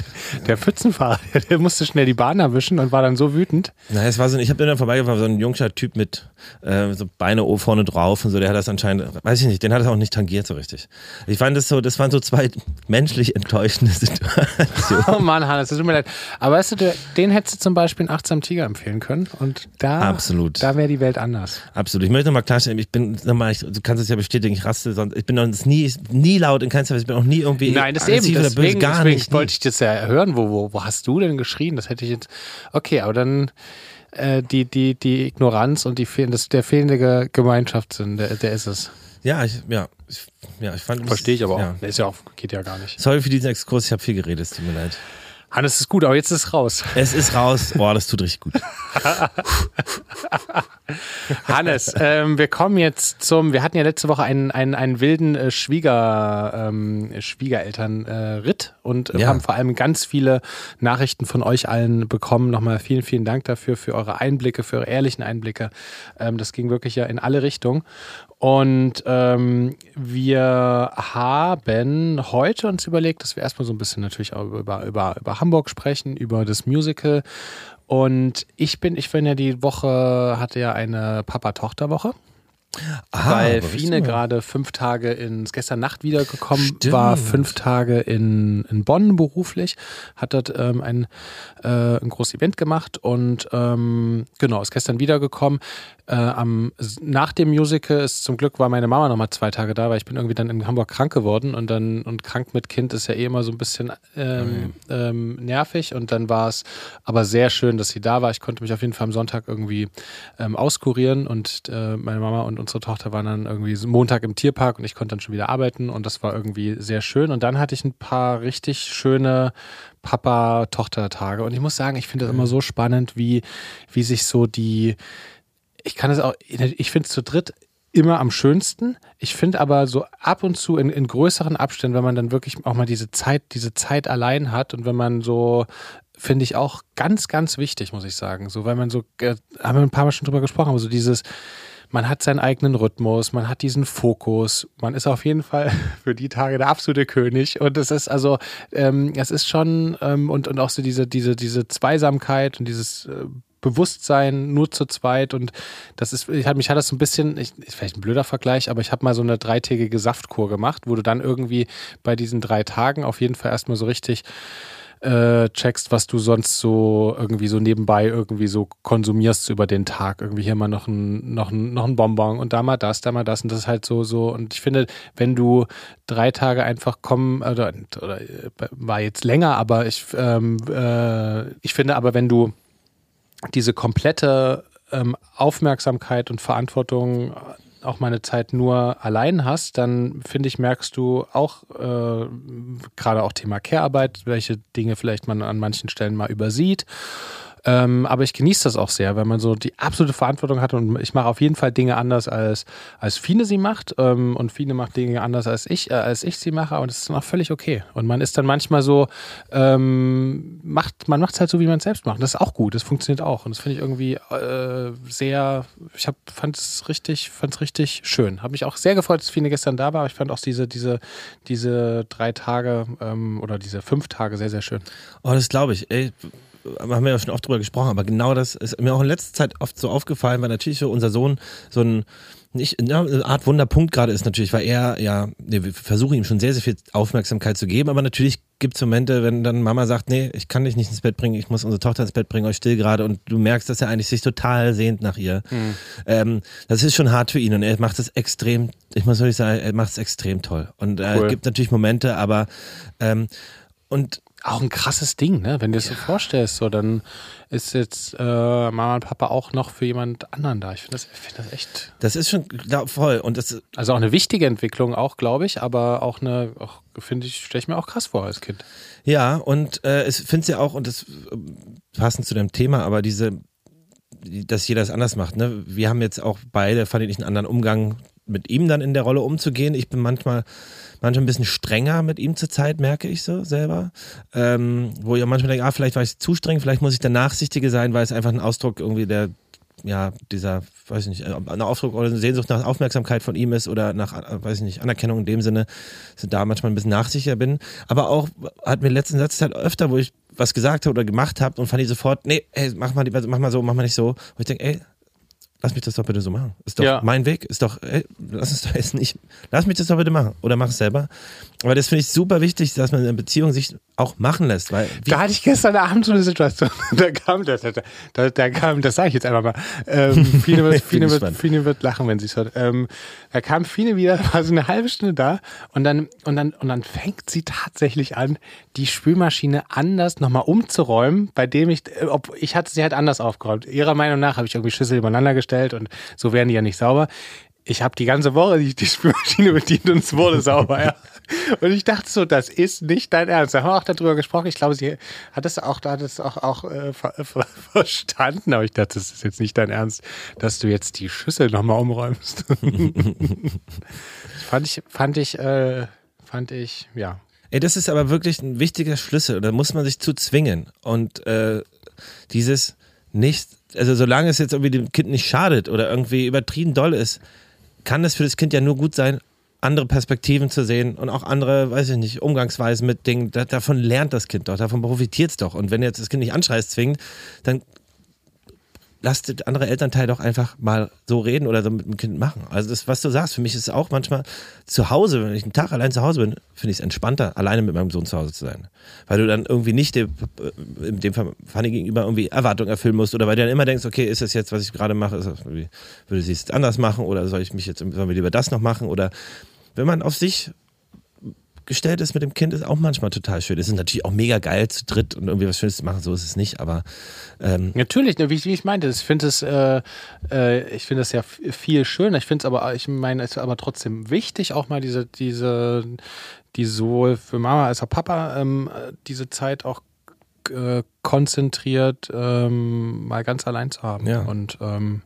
der Pfützenfahrer, *laughs* der musste schnell die Bahn erwischen und war dann so wütend. Na, es war so, ich habe dann vorbeigefahren, so ein junger Typ mit äh, so Beine oben vorne drauf und so, der hat das anscheinend, weiß ich nicht, den hat es auch nicht tangiert so richtig. Ich fand das so, das waren so zwei menschlich enttäuschende *laughs* Situationen. Oh Mann, Hannes, das tut mir leid. Aber weißt du, den hättest du zum Beispiel einen achtsamen Tiger empfehlen können und da, Absolut. da wäre die Welt anders. Absolut. Ich möchte nochmal klarstellen, ich bin nochmal, du kannst es ja bestätigen, ich raste sonst, ich bin sonst nie, nie laut in keinster Weise, ich bin auch nie irgendwie Nein, das eben, deswegen, böse, gar deswegen nicht. wollte ich das ja hören. Wo, wo, wo hast du denn geschrien? Das hätte ich jetzt. Okay, aber dann äh, die, die, die Ignoranz und die fehl- das, der fehlende Ge- Gemeinschaftssinn, der, der ist es. Ja, ich, ja, ich, ja, ich fand Verstehe ich aber auch. Ja. Ist ja auch, geht ja gar nicht. Sorry für diesen Exkurs, ich habe viel geredet, es tut mir leid. Hannes ist gut, aber jetzt ist es raus. Es ist raus. Boah, das tut richtig gut. *laughs* Hannes, ähm, wir kommen jetzt zum, wir hatten ja letzte Woche einen, einen, einen wilden äh, Schwieger, ähm, Schwiegereltern-Ritt und äh, Ja. haben vor allem ganz viele Nachrichten von euch allen bekommen. Nochmal vielen, vielen Dank dafür, für eure Einblicke, für eure ehrlichen Einblicke. Ähm, das ging wirklich ja in alle Richtungen. Und ähm, wir haben heute uns überlegt, dass wir erstmal so ein bisschen natürlich auch über, über, über Hamburg sprechen, über das Musical. Und ich bin, ich bin ja die Woche, hatte ja eine Papa-Tochter-Woche, Ah, weil Fine gerade fünf Tage in, ist gestern Nacht wiedergekommen, Stimmt. war fünf Tage in, in Bonn beruflich, hat dort ähm, ein, äh, ein großes Event gemacht und ähm, genau, ist gestern wiedergekommen. Äh, am, nach dem Musical ist zum Glück war meine Mama noch mal zwei Tage da, weil ich bin irgendwie dann in Hamburg krank geworden und dann und krank mit Kind ist ja eh immer so ein bisschen ähm, ähm, nervig und dann war es aber sehr schön, dass sie da war. Ich konnte mich auf jeden Fall am Sonntag irgendwie ähm, auskurieren und äh, meine Mama und unsere Tochter waren dann irgendwie Montag im Tierpark und ich konnte dann schon wieder arbeiten und das war irgendwie sehr schön. Und dann hatte ich ein paar richtig schöne Papa-Tochter-Tage und ich muss sagen, ich finde das immer so spannend, wie, wie sich so die, ich kann es auch, ich finde es zu dritt immer am schönsten. Ich finde aber so ab und zu in, in größeren Abständen, wenn man dann wirklich auch mal diese Zeit, diese Zeit allein hat und wenn man so, finde ich auch ganz, ganz wichtig, muss ich sagen. So, weil man so, äh, haben wir ein paar Mal schon drüber gesprochen, aber so dieses, man hat seinen eigenen Rhythmus, man hat diesen Fokus, man ist auf jeden Fall *laughs* für die Tage der absolute König. Und es ist also, ähm, es ist schon, ähm, und, und auch so diese, diese, diese Zweisamkeit und dieses äh, Bewusstsein nur zu zweit und das ist, ich mich hat das so ein bisschen, ich, vielleicht ein blöder Vergleich, aber ich habe mal so eine dreitägige Saftkur gemacht, wo du dann irgendwie bei diesen drei Tagen auf jeden Fall erstmal so richtig äh, checkst, was du sonst so irgendwie so nebenbei irgendwie so konsumierst über den Tag. Irgendwie hier mal noch ein, noch ein, noch ein Bonbon und da mal das, da mal das. Und das ist halt so, so. Und ich finde, wenn du drei Tage einfach kommen, oder, oder äh, war jetzt länger, aber ich, ähm, äh, ich finde aber, wenn du diese komplette ähm, Aufmerksamkeit und Verantwortung auch meine Zeit nur allein hast, dann finde ich, merkst du auch äh, gerade auch Thema Care-Arbeit, welche Dinge vielleicht man an manchen Stellen mal übersieht. Ähm, aber ich genieße das auch sehr, wenn man so die absolute Verantwortung hat und ich mache auf jeden Fall Dinge anders als, als Fine sie macht ähm, und Fine macht Dinge anders als ich, äh, als ich sie mache und das ist dann auch völlig okay. Und man ist dann manchmal so, ähm, macht, man macht es halt so, wie man es selbst macht. Das ist auch gut, das funktioniert auch und das finde ich irgendwie äh, sehr, ich fand es richtig, fand richtig schön. Habe mich auch sehr gefreut, dass Fine gestern da war, aber ich fand auch diese, diese, diese drei Tage ähm, oder diese fünf Tage sehr, sehr schön. Oh, das glaube ich. Ey, haben wir ja schon oft drüber gesprochen, aber genau das ist mir auch in letzter Zeit oft so aufgefallen, weil natürlich so unser Sohn so ein nicht, ja, eine Art Wunderpunkt gerade ist natürlich, weil er ja, wir versuchen ihm schon sehr, sehr viel Aufmerksamkeit zu geben, aber natürlich gibt es Momente, wenn dann Mama sagt, nee, ich kann dich nicht ins Bett bringen, ich muss unsere Tochter ins Bett bringen, euch still gerade und du merkst, dass er eigentlich sich total sehnt nach ihr. Ähm, das ist schon hart für ihn und er macht es extrem, ich muss wirklich sagen, er macht es extrem toll. Und äh, Cool. es gibt natürlich Momente, aber ähm, und auch ein krasses Ding, ne? Wenn du dir das so vorstellst, so dann ist jetzt äh, Mama und Papa auch noch für jemand anderen da. Ich finde das, ich find das echt, das ist schon glaub, voll und das also auch eine wichtige Entwicklung auch, glaube ich, aber auch eine, finde ich, stelle ich mir auch krass vor als Kind. Ja, und äh, es finde ja auch, und das äh, passend zu dem Thema, aber diese, die- dass jeder es anders macht. Ne? Wir haben jetzt auch beide, fand ich, einen anderen Umgang mit ihm dann in der Rolle umzugehen. Ich bin manchmal, manchmal ein bisschen strenger mit ihm zur Zeit, merke ich so selber. Ähm, wo ich auch manchmal denke, ah, vielleicht war ich zu streng, vielleicht muss ich der Nachsichtige sein, weil es einfach ein Ausdruck irgendwie der ja, dieser, weiß ich nicht, eine Ausdruck oder eine Sehnsucht nach Aufmerksamkeit von ihm ist oder nach, weiß ich nicht, Anerkennung in dem Sinne, dass ich da manchmal ein bisschen nachsicher bin. Aber auch hat mir letzten Satz halt öfter, wo ich was gesagt habe oder gemacht habe und fand ich sofort, nee, ey, mach mal, mach mal so, mach mal nicht so. Wo ich denke, ey, lass mich das doch bitte so machen. Ist doch Ja. mein Weg, ist doch, ey, lass uns doch jetzt nicht, lass mich das doch bitte machen oder mach es selber. Aber das finde ich super wichtig, dass man in einer Beziehung sich auch machen lässt, weil Da hatte ich gestern Abend so eine Situation. *laughs* Da kam das, da, da, da kam, das sage ich jetzt einfach mal. Ähm, *laughs* Fine, wird, Fine, wird. Fine wird lachen, wenn sie es hört. Ähm, da kam Fine wieder, *laughs* war so eine halbe Stunde da und dann, und dann, und dann fängt sie tatsächlich an, die Spülmaschine anders nochmal umzuräumen, bei dem ich, äh, ob, ich hatte sie halt anders aufgeräumt. Ihrer Meinung nach habe ich irgendwie Schüssel übereinander gestellt und so werden die ja nicht sauber. Ich habe die ganze Woche die, die Spülmaschine bedient und es wurde sauber, ja. Und ich dachte so, das ist nicht dein Ernst. Da haben wir auch darüber gesprochen. Ich glaube, sie hat es auch, hat es auch, auch äh, ver, ver, *laughs* verstanden. Aber ich dachte, das ist jetzt nicht dein Ernst, dass du jetzt die Schüssel nochmal umräumst. *laughs* fand ich, fand ich, äh, fand ich, ja. Ey, das ist aber wirklich ein wichtiger Schlüssel. Da muss man sich zu zwingen. Und äh, dieses nicht, also solange es jetzt irgendwie dem Kind nicht schadet oder irgendwie übertrieben doll ist, kann es für das Kind ja nur gut sein, andere Perspektiven zu sehen und auch andere, weiß ich nicht, Umgangsweisen mit Dingen. Da, davon lernt das Kind doch, davon profitiert es doch. Und wenn jetzt das Kind nicht anschreist zwingend, dann lasst andere Elternteil doch einfach mal so reden oder so mit dem Kind machen. Also das, was du sagst, für mich ist es auch manchmal zu Hause, wenn ich einen Tag allein zu Hause bin, finde ich es entspannter, alleine mit meinem Sohn zu Hause zu sein. Weil du dann irgendwie nicht dem, in dem Fanny gegenüber irgendwie Erwartungen erfüllen musst oder weil du dann immer denkst, okay, ist das jetzt, was ich gerade mache, ist das würde sie es anders machen oder soll ich mich jetzt, sollen wir lieber das noch machen oder wenn man auf sich gestellt ist mit dem Kind, ist auch manchmal total schön. Es ist natürlich auch mega geil zu dritt und irgendwie was Schönes zu machen, so ist es nicht, aber ähm, Natürlich, ne, wie, wie ich meinte, ich finde es, äh, äh, ich finde es ja viel schöner. Ich finde es aber, ich meine, es ist aber trotzdem wichtig, auch mal diese, diese, die sowohl für Mama als auch Papa ähm, äh, diese Zeit auch äh, konzentriert ähm, mal ganz allein zu haben. Ja. Und ähm,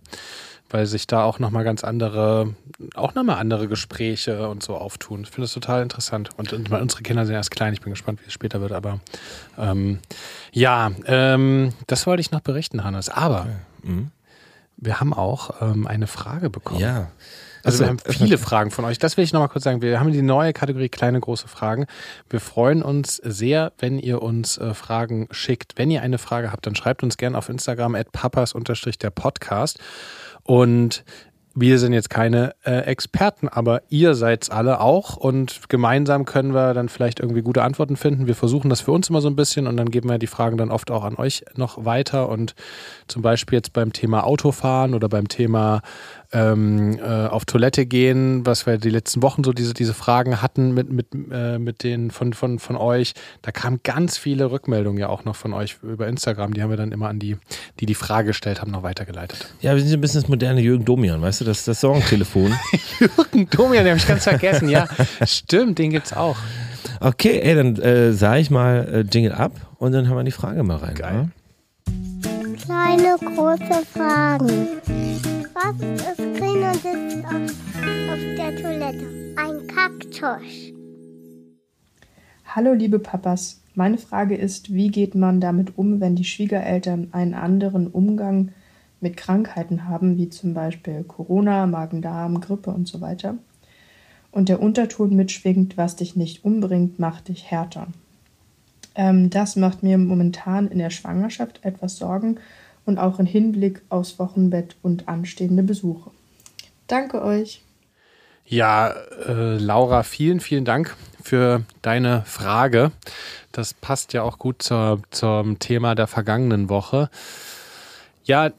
weil sich da auch nochmal ganz andere, auch nochmal andere Gespräche und so auftun. Ich finde das total interessant. Und, und unsere Kinder sind erst klein, ich bin gespannt, wie es später wird, aber ähm, ja, ähm, das wollte ich noch berichten, Hannes. Aber mhm. wir haben auch ähm, eine Frage bekommen. ja. Also wir Achso, haben viele Fragen von euch. Das will ich nochmal kurz sagen. Wir haben die neue Kategorie kleine, große Fragen. Wir freuen uns sehr, wenn ihr uns äh, Fragen schickt. Wenn ihr eine Frage habt, dann schreibt uns gerne auf Instagram at papas der Podcast. Und wir sind jetzt keine äh, Experten, aber ihr seid's alle auch und gemeinsam können wir dann vielleicht irgendwie gute Antworten finden. Wir versuchen das für uns immer so ein bisschen und dann geben wir die Fragen dann oft auch an euch noch weiter und zum Beispiel jetzt beim Thema Autofahren oder beim Thema ähm, äh, auf Toilette gehen, was wir die letzten Wochen so diese, diese Fragen hatten mit, mit, äh, mit den von, von, von euch. Da kamen ganz viele Rückmeldungen ja auch noch von euch über Instagram. Die haben wir dann immer an die, die die Frage gestellt haben, noch weitergeleitet. Ja, wir sind so ein bisschen das moderne Jürgen Domian, weißt du, das, das Sorgentelefon. *laughs* Jürgen Domian, den habe ich ganz vergessen. Ja, stimmt, den gibt's auch. Okay, ey, dann äh, sage ich mal äh, Jingle ab und dann haben wir die Frage mal rein. Geil. Kleine große Fragen. Was ist grün und sitzt auf, auf der Toilette? Ein Kaktus. Hallo liebe Papas, meine Frage ist, wie geht man damit um, wenn die Schwiegereltern einen anderen Umgang mit Krankheiten haben, wie zum Beispiel Corona, Magen-Darm, Grippe und so weiter, und der Unterton mitschwingt, was dich nicht umbringt, macht dich härter. Ähm, das macht mir momentan in der Schwangerschaft etwas Sorgen und auch im Hinblick aufs Wochenbett und anstehende Besuche. Danke euch. Ja, äh, Laura, vielen, vielen Dank für deine Frage. Das passt ja auch gut zur, zum Thema der vergangenen Woche. Ja,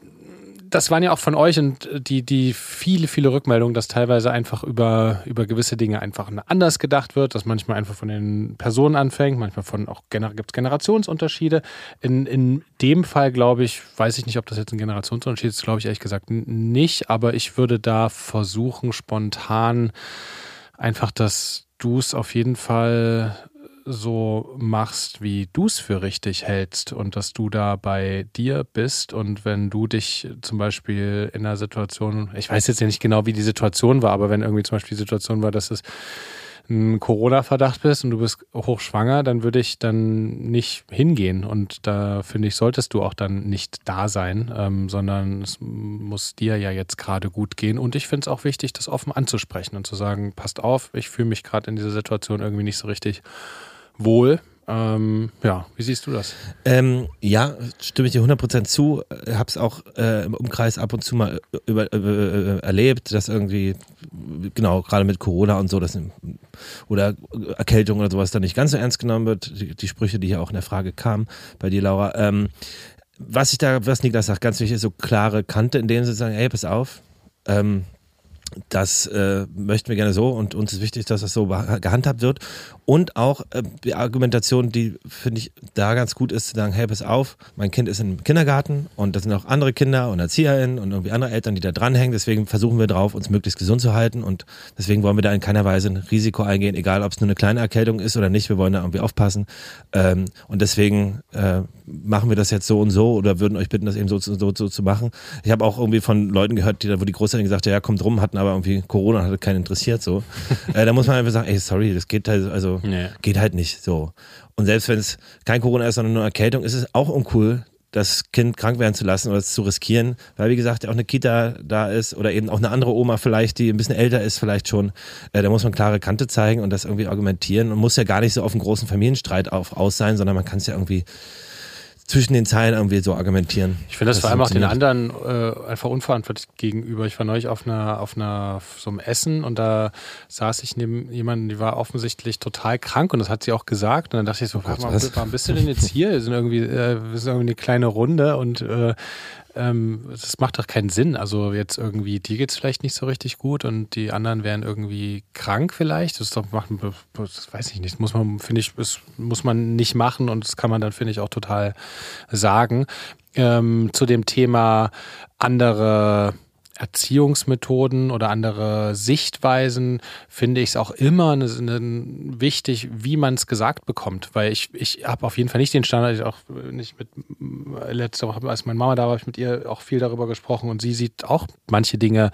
das waren ja auch von euch und die, die viele, viele Rückmeldungen, dass teilweise einfach über, über gewisse Dinge einfach anders gedacht wird, dass manchmal einfach von den Personen anfängt, manchmal von auch gibt es Generationsunterschiede. In, in dem Fall glaube ich, weiß ich nicht, ob das jetzt ein Generationsunterschied ist, glaube ich ehrlich gesagt nicht, aber ich würde da versuchen, spontan einfach, dass du es auf jeden Fall so machst, wie du es für richtig hältst und dass du da bei dir bist und wenn du dich zum Beispiel in einer Situation, ich weiß jetzt ja nicht genau, wie die Situation war, aber wenn irgendwie zum Beispiel die Situation war, dass es ein Corona-Verdacht bist und du bist hochschwanger, dann würde ich dann nicht hingehen. Und da finde ich, solltest du auch dann nicht da sein, ähm, sondern es muss dir ja jetzt gerade gut gehen. Und ich finde es auch wichtig, das offen anzusprechen und zu sagen, passt auf, ich fühle mich gerade in dieser Situation irgendwie nicht so richtig wohl. Ähm, ja, wie siehst du das? Ähm, ja, stimme ich dir 100% zu. Habe es auch äh, im Umkreis ab und zu mal über, äh, erlebt, dass irgendwie, genau, gerade mit Corona und so, dass, oder Erkältung oder sowas dann nicht ganz so ernst genommen wird. Die, die Sprüche, die hier auch in der Frage kamen bei dir, Laura. Ähm, was ich da, was Niklas sagt, ganz wichtig ist so klare Kante, in denen sie sagen, hey, pass auf, ähm, das äh, möchten wir gerne so und uns ist wichtig, dass das so gehandhabt wird. Und auch äh, die Argumentation, die finde ich da ganz gut ist, zu sagen, hey, pass auf, mein Kind ist im Kindergarten und da sind auch andere Kinder und ErzieherInnen und irgendwie andere Eltern, die da dranhängen. Deswegen versuchen wir drauf, uns möglichst gesund zu halten und deswegen wollen wir da in keiner Weise ein Risiko eingehen, egal ob es nur eine kleine Erkältung ist oder nicht. Wir wollen da irgendwie aufpassen. Ähm, und deswegen äh, machen wir das jetzt so und so oder würden euch bitten, das eben so, so, so, zu machen. Ich habe auch irgendwie von Leuten gehört, die wo die Großeltern gesagt haben, ja, kommt rum, hatten aber irgendwie Corona, hatte keinen interessiert so. *laughs* äh, da muss man einfach sagen, ey, sorry, das geht halt, also nee. geht halt nicht so. Und selbst wenn es kein Corona ist, sondern nur Erkältung, ist es auch uncool, das Kind krank werden zu lassen oder es zu riskieren, weil wie gesagt auch eine Kita da ist oder eben auch eine andere Oma vielleicht, die ein bisschen älter ist vielleicht schon. Äh, da muss man klare Kante zeigen und das irgendwie argumentieren und muss ja gar nicht so auf einen großen Familienstreit auf, aus sein, sondern man kann es ja irgendwie zwischen den Zeilen irgendwie so argumentieren. Ich finde das, das vor allem auch den anderen äh, einfach unverantwortlich gegenüber. Ich war neulich auf einer, auf einer so einem Essen und da saß ich neben jemandem, die war offensichtlich total krank und das hat sie auch gesagt. Und dann dachte ich so, oh Gott, warum bist du denn jetzt hier? Wir sind irgendwie, äh, wir sind irgendwie eine kleine Runde und äh, ähm, das macht doch keinen Sinn. Also jetzt irgendwie, dir geht es vielleicht nicht so richtig gut und die anderen wären irgendwie krank vielleicht. Das, doch, das weiß ich nicht. Das muss man, finde ich, das muss man nicht machen und das kann man dann, finde ich, auch total sagen. Ähm, zu dem Thema andere Erziehungsmethoden oder andere Sichtweisen finde ich es auch immer eine, eine, wichtig, wie man es gesagt bekommt. Weil ich, ich habe auf jeden Fall nicht den Standard, ich auch nicht mit letzte Woche, als meine Mama da war, habe ich mit ihr auch viel darüber gesprochen und sie sieht auch manche Dinge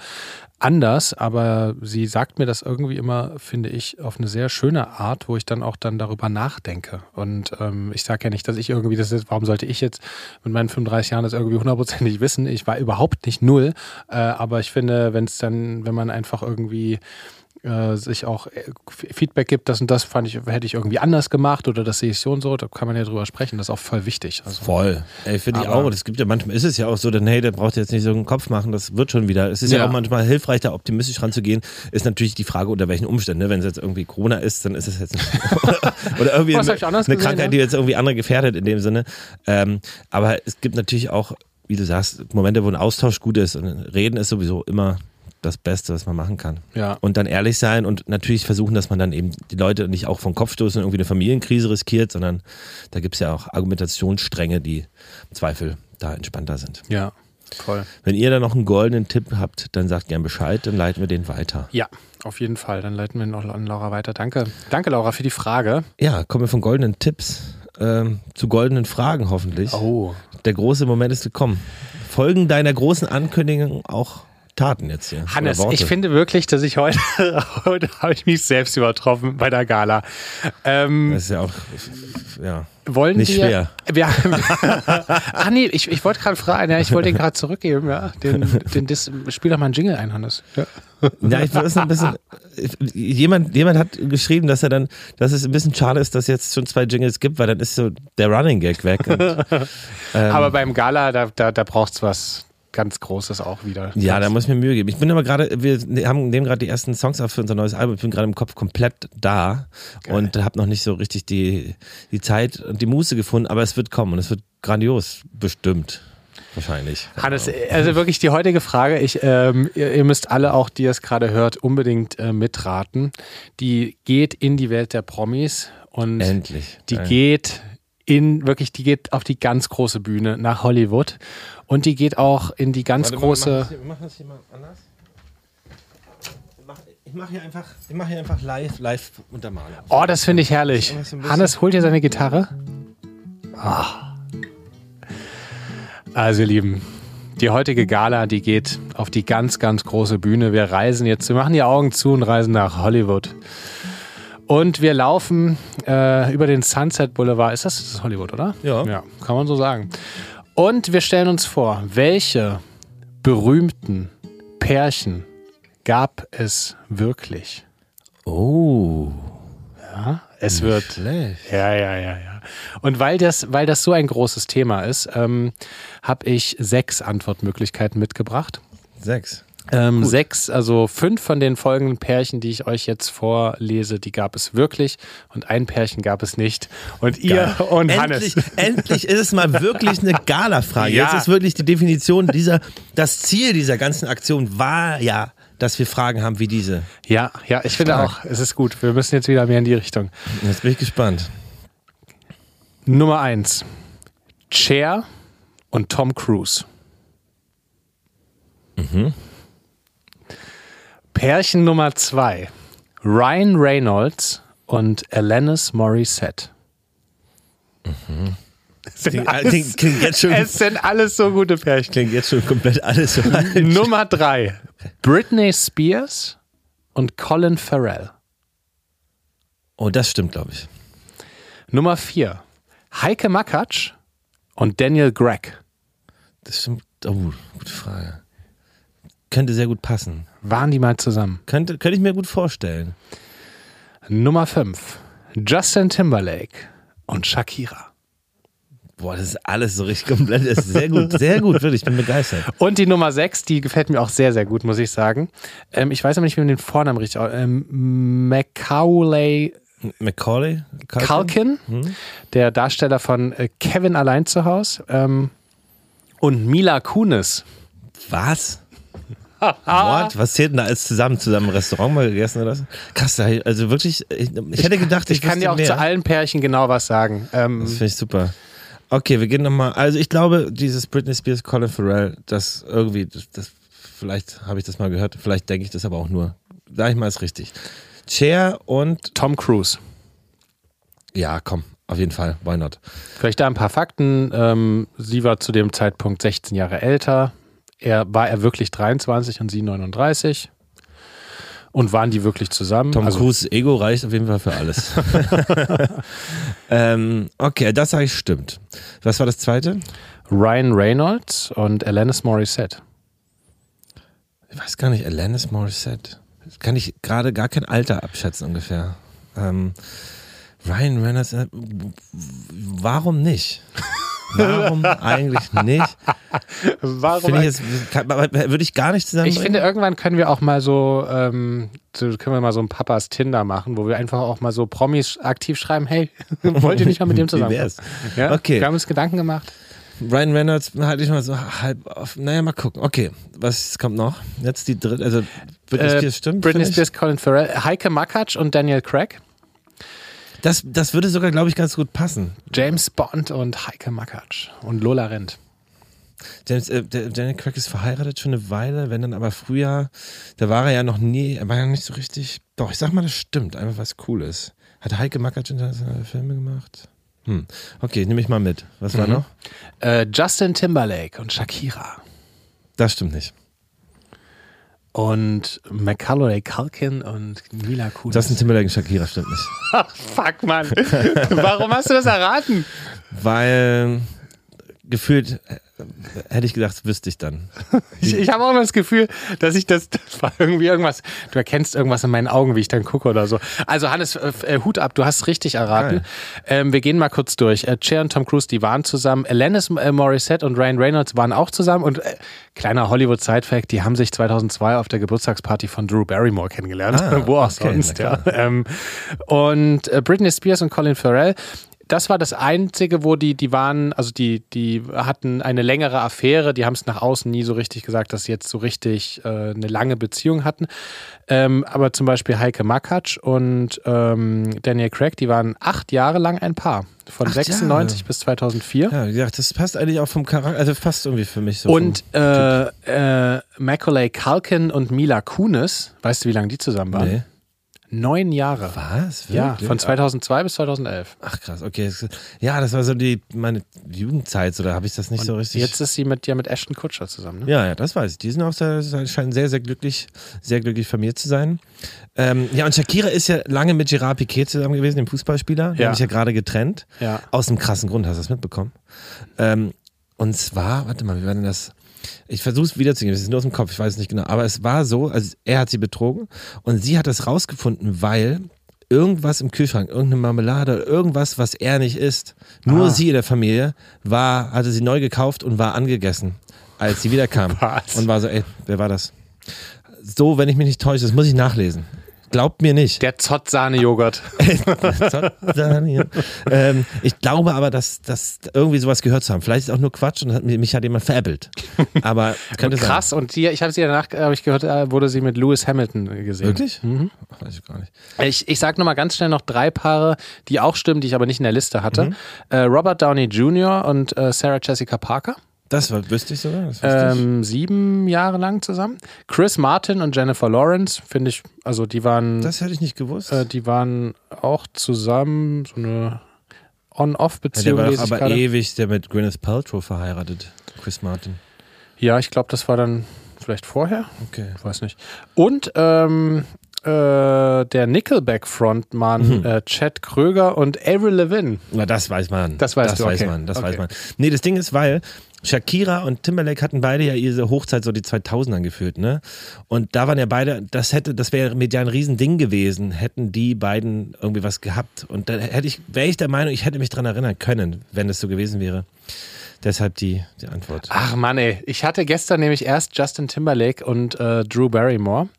anders, aber sie sagt mir das irgendwie immer, finde ich, auf eine sehr schöne Art, wo ich dann auch dann darüber nachdenke. Und ähm, ich sage ja nicht, dass ich irgendwie das ist, warum sollte ich jetzt mit meinen 35 Jahren das irgendwie hundertprozentig wissen? Ich war überhaupt nicht null, äh, aber ich finde, wenn es dann, wenn man einfach irgendwie äh, sich auch äh, Feedback gibt, das und das fand ich, hätte ich irgendwie anders gemacht oder das sehe ich so und so, da kann man ja drüber sprechen, das ist auch voll wichtig. Also, voll. Ey, finde ich auch. Es gibt ja manchmal ist es ja auch so, denn hey, der braucht jetzt nicht so einen Kopf machen, das wird schon wieder. Es ist ja, ja auch manchmal hilfreich, da optimistisch ranzugehen. Ist natürlich die Frage, unter welchen Umständen. Ne? Wenn es jetzt irgendwie Corona ist, dann ist es jetzt *laughs* oder irgendwie eine, eine gesehen, Krankheit, die jetzt irgendwie andere gefährdet in dem Sinne. Ähm, aber es gibt natürlich auch wie du sagst, Momente, wo ein Austausch gut ist und Reden ist sowieso immer das Beste, was man machen kann. Ja. Und dann ehrlich sein und natürlich versuchen, dass man dann eben die Leute nicht auch vom Kopf stoßen und irgendwie eine Familienkrise riskiert, sondern da gibt es ja auch Argumentationsstränge, die im Zweifel da entspannter sind. Ja, voll. Wenn ihr da noch einen goldenen Tipp habt, dann sagt gern Bescheid, dann leiten wir den weiter. Ja, auf jeden Fall. Dann leiten wir noch an Laura weiter. Danke. Danke, Laura, für die Frage. Ja, kommen wir von goldenen Tipps ähm, zu goldenen Fragen hoffentlich. Oh. Der große Moment ist gekommen. Folgen deiner großen Ankündigung auch Taten jetzt hier. Hannes, ich finde wirklich, dass ich heute, *laughs* heute habe ich mich selbst übertroffen bei der Gala. Ähm, das ist ja auch, ja. Wollen nicht wir, schwer. Wir, *laughs* ach nee, ich, ich wollte gerade fragen, ja, ich wollte den gerade zurückgeben, ja. Den, den, das, spiel doch mal einen Jingle ein, Hannes. Ja. Ja, ich weiß ein bisschen. Jemand, jemand hat geschrieben, dass er dann, dass es ein bisschen schade ist, dass es jetzt schon zwei Jingles gibt, weil dann ist so der Running Gag weg. Und, *laughs* ähm, Aber beim Gala, da, da, da braucht es was ganz Großes auch wieder. Ja, da muss ich mir Mühe geben. Ich bin aber gerade, wir haben nehmen gerade die ersten Songs auf für unser neues Album. Ich bin gerade im Kopf komplett da Geil. und habe noch nicht so richtig die, die Zeit und die Muße gefunden, aber es wird kommen und es wird grandios, bestimmt. Wahrscheinlich. Hannes, also wirklich die heutige Frage, ich, ähm, ihr, ihr, müsst alle auch, die es gerade hört, unbedingt äh, mitraten. Die geht in die Welt der Promis und Endlich. die Geil. geht in wirklich, die geht auf die ganz große Bühne nach Hollywood und die geht auch in die ganz Warte, große. Wir machen das hier mal anders. Ich mache hier einfach, ich mache hier einfach live, live Untermalung. Oh, das finde ich herrlich. Hannes holt hier seine Gitarre. Oh. Also, ihr Lieben, die heutige Gala, die geht auf die ganz, ganz große Bühne. Wir reisen jetzt, wir machen die Augen zu und reisen nach Hollywood. Und wir laufen äh, über den Sunset Boulevard. Ist das, das ist Hollywood, oder? Ja. Ja, kann man so sagen. Und wir stellen uns vor, welche berühmten Pärchen gab es wirklich? Oh. Ja, es wird. Schlecht. Ja, ja, ja, ja. Und weil das, weil das so ein großes Thema ist, ähm, habe ich sechs Antwortmöglichkeiten mitgebracht. Sechs. Ähm, sechs, also fünf von den folgenden Pärchen, die ich euch jetzt vorlese, die gab es wirklich und ein Pärchen gab es nicht. Und ihr *laughs* und endlich, Hannes. endlich ist es mal wirklich eine *laughs* Gala-Frage. Ja. Jetzt ist wirklich die Definition dieser, das Ziel dieser ganzen Aktion war ja, dass wir Fragen haben wie diese. Ja, ja, ich finde auch, es ist gut. Wir müssen jetzt wieder mehr in die Richtung. Jetzt bin ich gespannt. Nummer eins. Cher und Tom Cruise. Pärchen Nummer zwei. Ryan Reynolds und Alanis Morissette. Es sind, Klingt, alles, klingt, jetzt schon, es sind alles so gute Pärchen. klingt jetzt schon komplett alles so. *laughs* Nummer drei. Britney Spears und Colin Farrell. Oh, das stimmt, glaube ich. Nummer vier. Heike Makatsch und Daniel Gregg. Das stimmt. Oh, gute Frage. Könnte sehr gut passen. Waren die mal zusammen? Könnte, könnte ich mir gut vorstellen. Nummer 5. Justin Timberlake und Shakira. Boah, das ist alles so richtig komplett. Das ist sehr gut, sehr gut, wirklich. Ich bin begeistert. Und die Nummer 6, die gefällt mir auch sehr, sehr gut, muss ich sagen. Ähm, ich weiß aber nicht, wie man den Vornamen richtig aus- ähm, Macaulay Macaulay? Culkin, der Darsteller von äh, Kevin allein zu Hause. Ähm, und Mila Kunis. Was? What? *laughs* Was zählt denn da alles zusammen? Zusammen im Restaurant mal gegessen oder so? Krass, also wirklich, ich, ich hätte gedacht, ich, Ich kann dir auch mehr. zu allen Pärchen genau was sagen. Ähm, Das finde ich super. Okay, wir gehen nochmal. Also ich glaube, dieses Britney Spears, Colin Farrell, das irgendwie, das, das vielleicht habe ich das mal gehört, vielleicht denke ich das aber auch nur. Sag ich mal, ist richtig. Cher und Tom Cruise. ja, komm, auf jeden Fall, why not? Vielleicht da ein paar Fakten. Ähm, sie war zu dem Zeitpunkt 16 Jahre älter. Er war er wirklich 23 und sie 39. Und waren die wirklich zusammen? Tom Also, Cruise Ego reicht auf jeden Fall für alles. *laughs* ähm, okay, das sage ich stimmt. Was war das zweite? Ryan Reynolds und Alanis Morissette. Ich weiß gar nicht, Alanis Morissette. Das kann ich gerade gar kein Alter abschätzen ungefähr. Ähm, Ryan Reynolds, äh, warum nicht? Warum eigentlich nicht? *laughs* Warum? Finde ich jetzt, kann, aber würde ich gar nicht Ich zusammenbringen. finde, irgendwann können wir auch mal so, ähm, so, können wir mal so ein Papas Tinder machen, wo wir einfach auch mal so Promis aktiv schreiben, hey, *laughs* wollt ihr nicht mal mit dem zusammen? Ja? Okay. Wir haben uns Gedanken gemacht. Ryan Reynolds halte ich mal so halb auf. Naja, mal gucken. Okay, was kommt noch? Jetzt die dritte, also Britney Äh, Spears stimmt. Britney ich. Spears, Colin Farrell, Heike Makatsch und Daniel Craig. Das, das würde sogar, glaube ich, ganz gut passen. James Bond und Heike Makatsch und Lola Rent. James, äh, der, Daniel Craig ist verheiratet schon eine Weile, wenn dann aber früher, da war er ja noch nie, er war ja nicht so richtig. Doch, ich sag mal, das stimmt, einfach was cool ist. Hat Heike Mackert internationale Filme gemacht? Hm. Okay, nehme ich mal mit. Was war noch? Äh, Justin Timberlake und Shakira. Das stimmt nicht. Und Macaulay Culkin und Mila Kunis. Justin Timberlake und Shakira stimmt nicht. Ach, *laughs* fuck, Mann. Warum hast du das erraten? Weil gefühlt äh, hätte ich gedacht, wüsste ich dann. *laughs* Ich, ich habe auch immer das Gefühl, dass ich das, das war irgendwie irgendwas, du erkennst irgendwas in meinen Augen, wie ich dann gucke oder so. Also Hannes, äh, äh, Hut ab, du hast richtig erraten. Ähm, wir gehen mal kurz durch. Äh, Cher und Tom Cruise, die waren zusammen. Alanis äh, Morissette und Ryan Reynolds waren auch zusammen. Und äh, kleiner Hollywood-Side-Fact, die haben sich 2002 auf der Geburtstagsparty von Drew Barrymore kennengelernt. Ah, *laughs* Wo auch okay, sonst, ja. Ähm, und äh, Britney Spears und Colin Farrell, das war das Einzige, wo die, die waren, also die, die hatten eine längere Affäre, die haben es nach außen nie so richtig gesagt, dass sie jetzt so richtig äh, eine lange Beziehung hatten. Ähm, aber zum Beispiel Heike Makatsch und ähm, Daniel Craig, die waren acht Jahre lang ein Paar. Von Acht 96 Jahre. bis 2004. Ja, wie gesagt, das passt eigentlich auch vom Charakter, also passt irgendwie für mich so. Und äh, äh, Macaulay Culkin und Mila Kunis, weißt du, wie lange die zusammen waren? Nee. Neun Jahre. Was? Ja, Wirklich? von 2002 bis 2011. Ach krass, okay. Ja, das war so die meine Jugendzeit, oder habe ich das nicht so richtig? Jetzt ist sie mit ja mit Ashton Kutscher zusammen. Ne? Ja, ja, das weiß ich. Die sind auch sehr, scheinen sehr, sehr glücklich, sehr glücklich vermehrt zu sein. Ähm, ja, und Shakira ist ja lange mit Gerard Piquet zusammen gewesen, dem Fußballspieler. Die Ja. haben sich ja gerade getrennt. Ja. Aus einem krassen Grund, hast du das mitbekommen? Ähm, und zwar, warte mal, wie war denn das? Ich versuche es wiederzugeben, es ist nur aus dem Kopf, ich weiß es nicht genau. Aber es war so, also er hat sie betrogen und sie hat das rausgefunden, weil irgendwas im Kühlschrank, irgendeine Marmelade oder irgendwas, was er nicht isst, nur Ah. sie in der Familie, war, hatte sie neu gekauft und war angegessen, als sie wiederkam. *laughs* Was? Und war so, ey, wer war das? So, wenn ich mich nicht täusche, das muss ich nachlesen. Glaubt mir nicht. *laughs* Der Zott-Sahne-Joghurt. ähm, ich glaube aber, dass, dass irgendwie sowas gehört zu haben. Vielleicht ist auch nur Quatsch und hat, mich hat jemand veräppelt. Aber *laughs* könnte sein. Krass. Und die, ich habe sie danach, habe ich gehört, äh, wurde sie mit Lewis Hamilton gesehen. Wirklich? Mhm. Weiß ich gar nicht. Ich, ich sage nochmal ganz schnell noch drei Paare, die auch stimmen, die ich aber nicht in der Liste hatte. Mhm. Äh, Robert Downey Jr. und äh, Sarah Jessica Parker. Das war, wüsste ich sogar. Ähm, sieben Jahre lang zusammen. Chris Martin und Jennifer Lawrence, finde ich, also die waren, Das hätte ich nicht gewusst. äh, die waren auch zusammen, so eine ja, der On-Off-Beziehung. war aber ewig der mit Gwyneth Paltrow verheiratet. Chris Martin. Ja, ich glaube, das war dann vielleicht vorher. Okay. Ich weiß nicht. Und ähm, äh, der Nickelback-Frontmann Mhm. äh, Chad Kröger und Avril Lavigne. Na, das weiß man. Das weißt das du, weiß okay. man, das Okay. weiß man. Nee, das Ding ist, weil Shakira und Timberlake hatten beide ja ihre Hochzeit so die 2000er gefühlt, ne? Und da waren ja beide, das hätte, das wäre ja ein Riesending gewesen, hätten die beiden irgendwie was gehabt. Und dann hätte ich, wäre ich der Meinung, ich hätte mich dran erinnern können, wenn es so gewesen wäre. Deshalb die, die Antwort. Ach Mann, ey. Ich hatte gestern nämlich erst Justin Timberlake und äh, Drew Barrymore.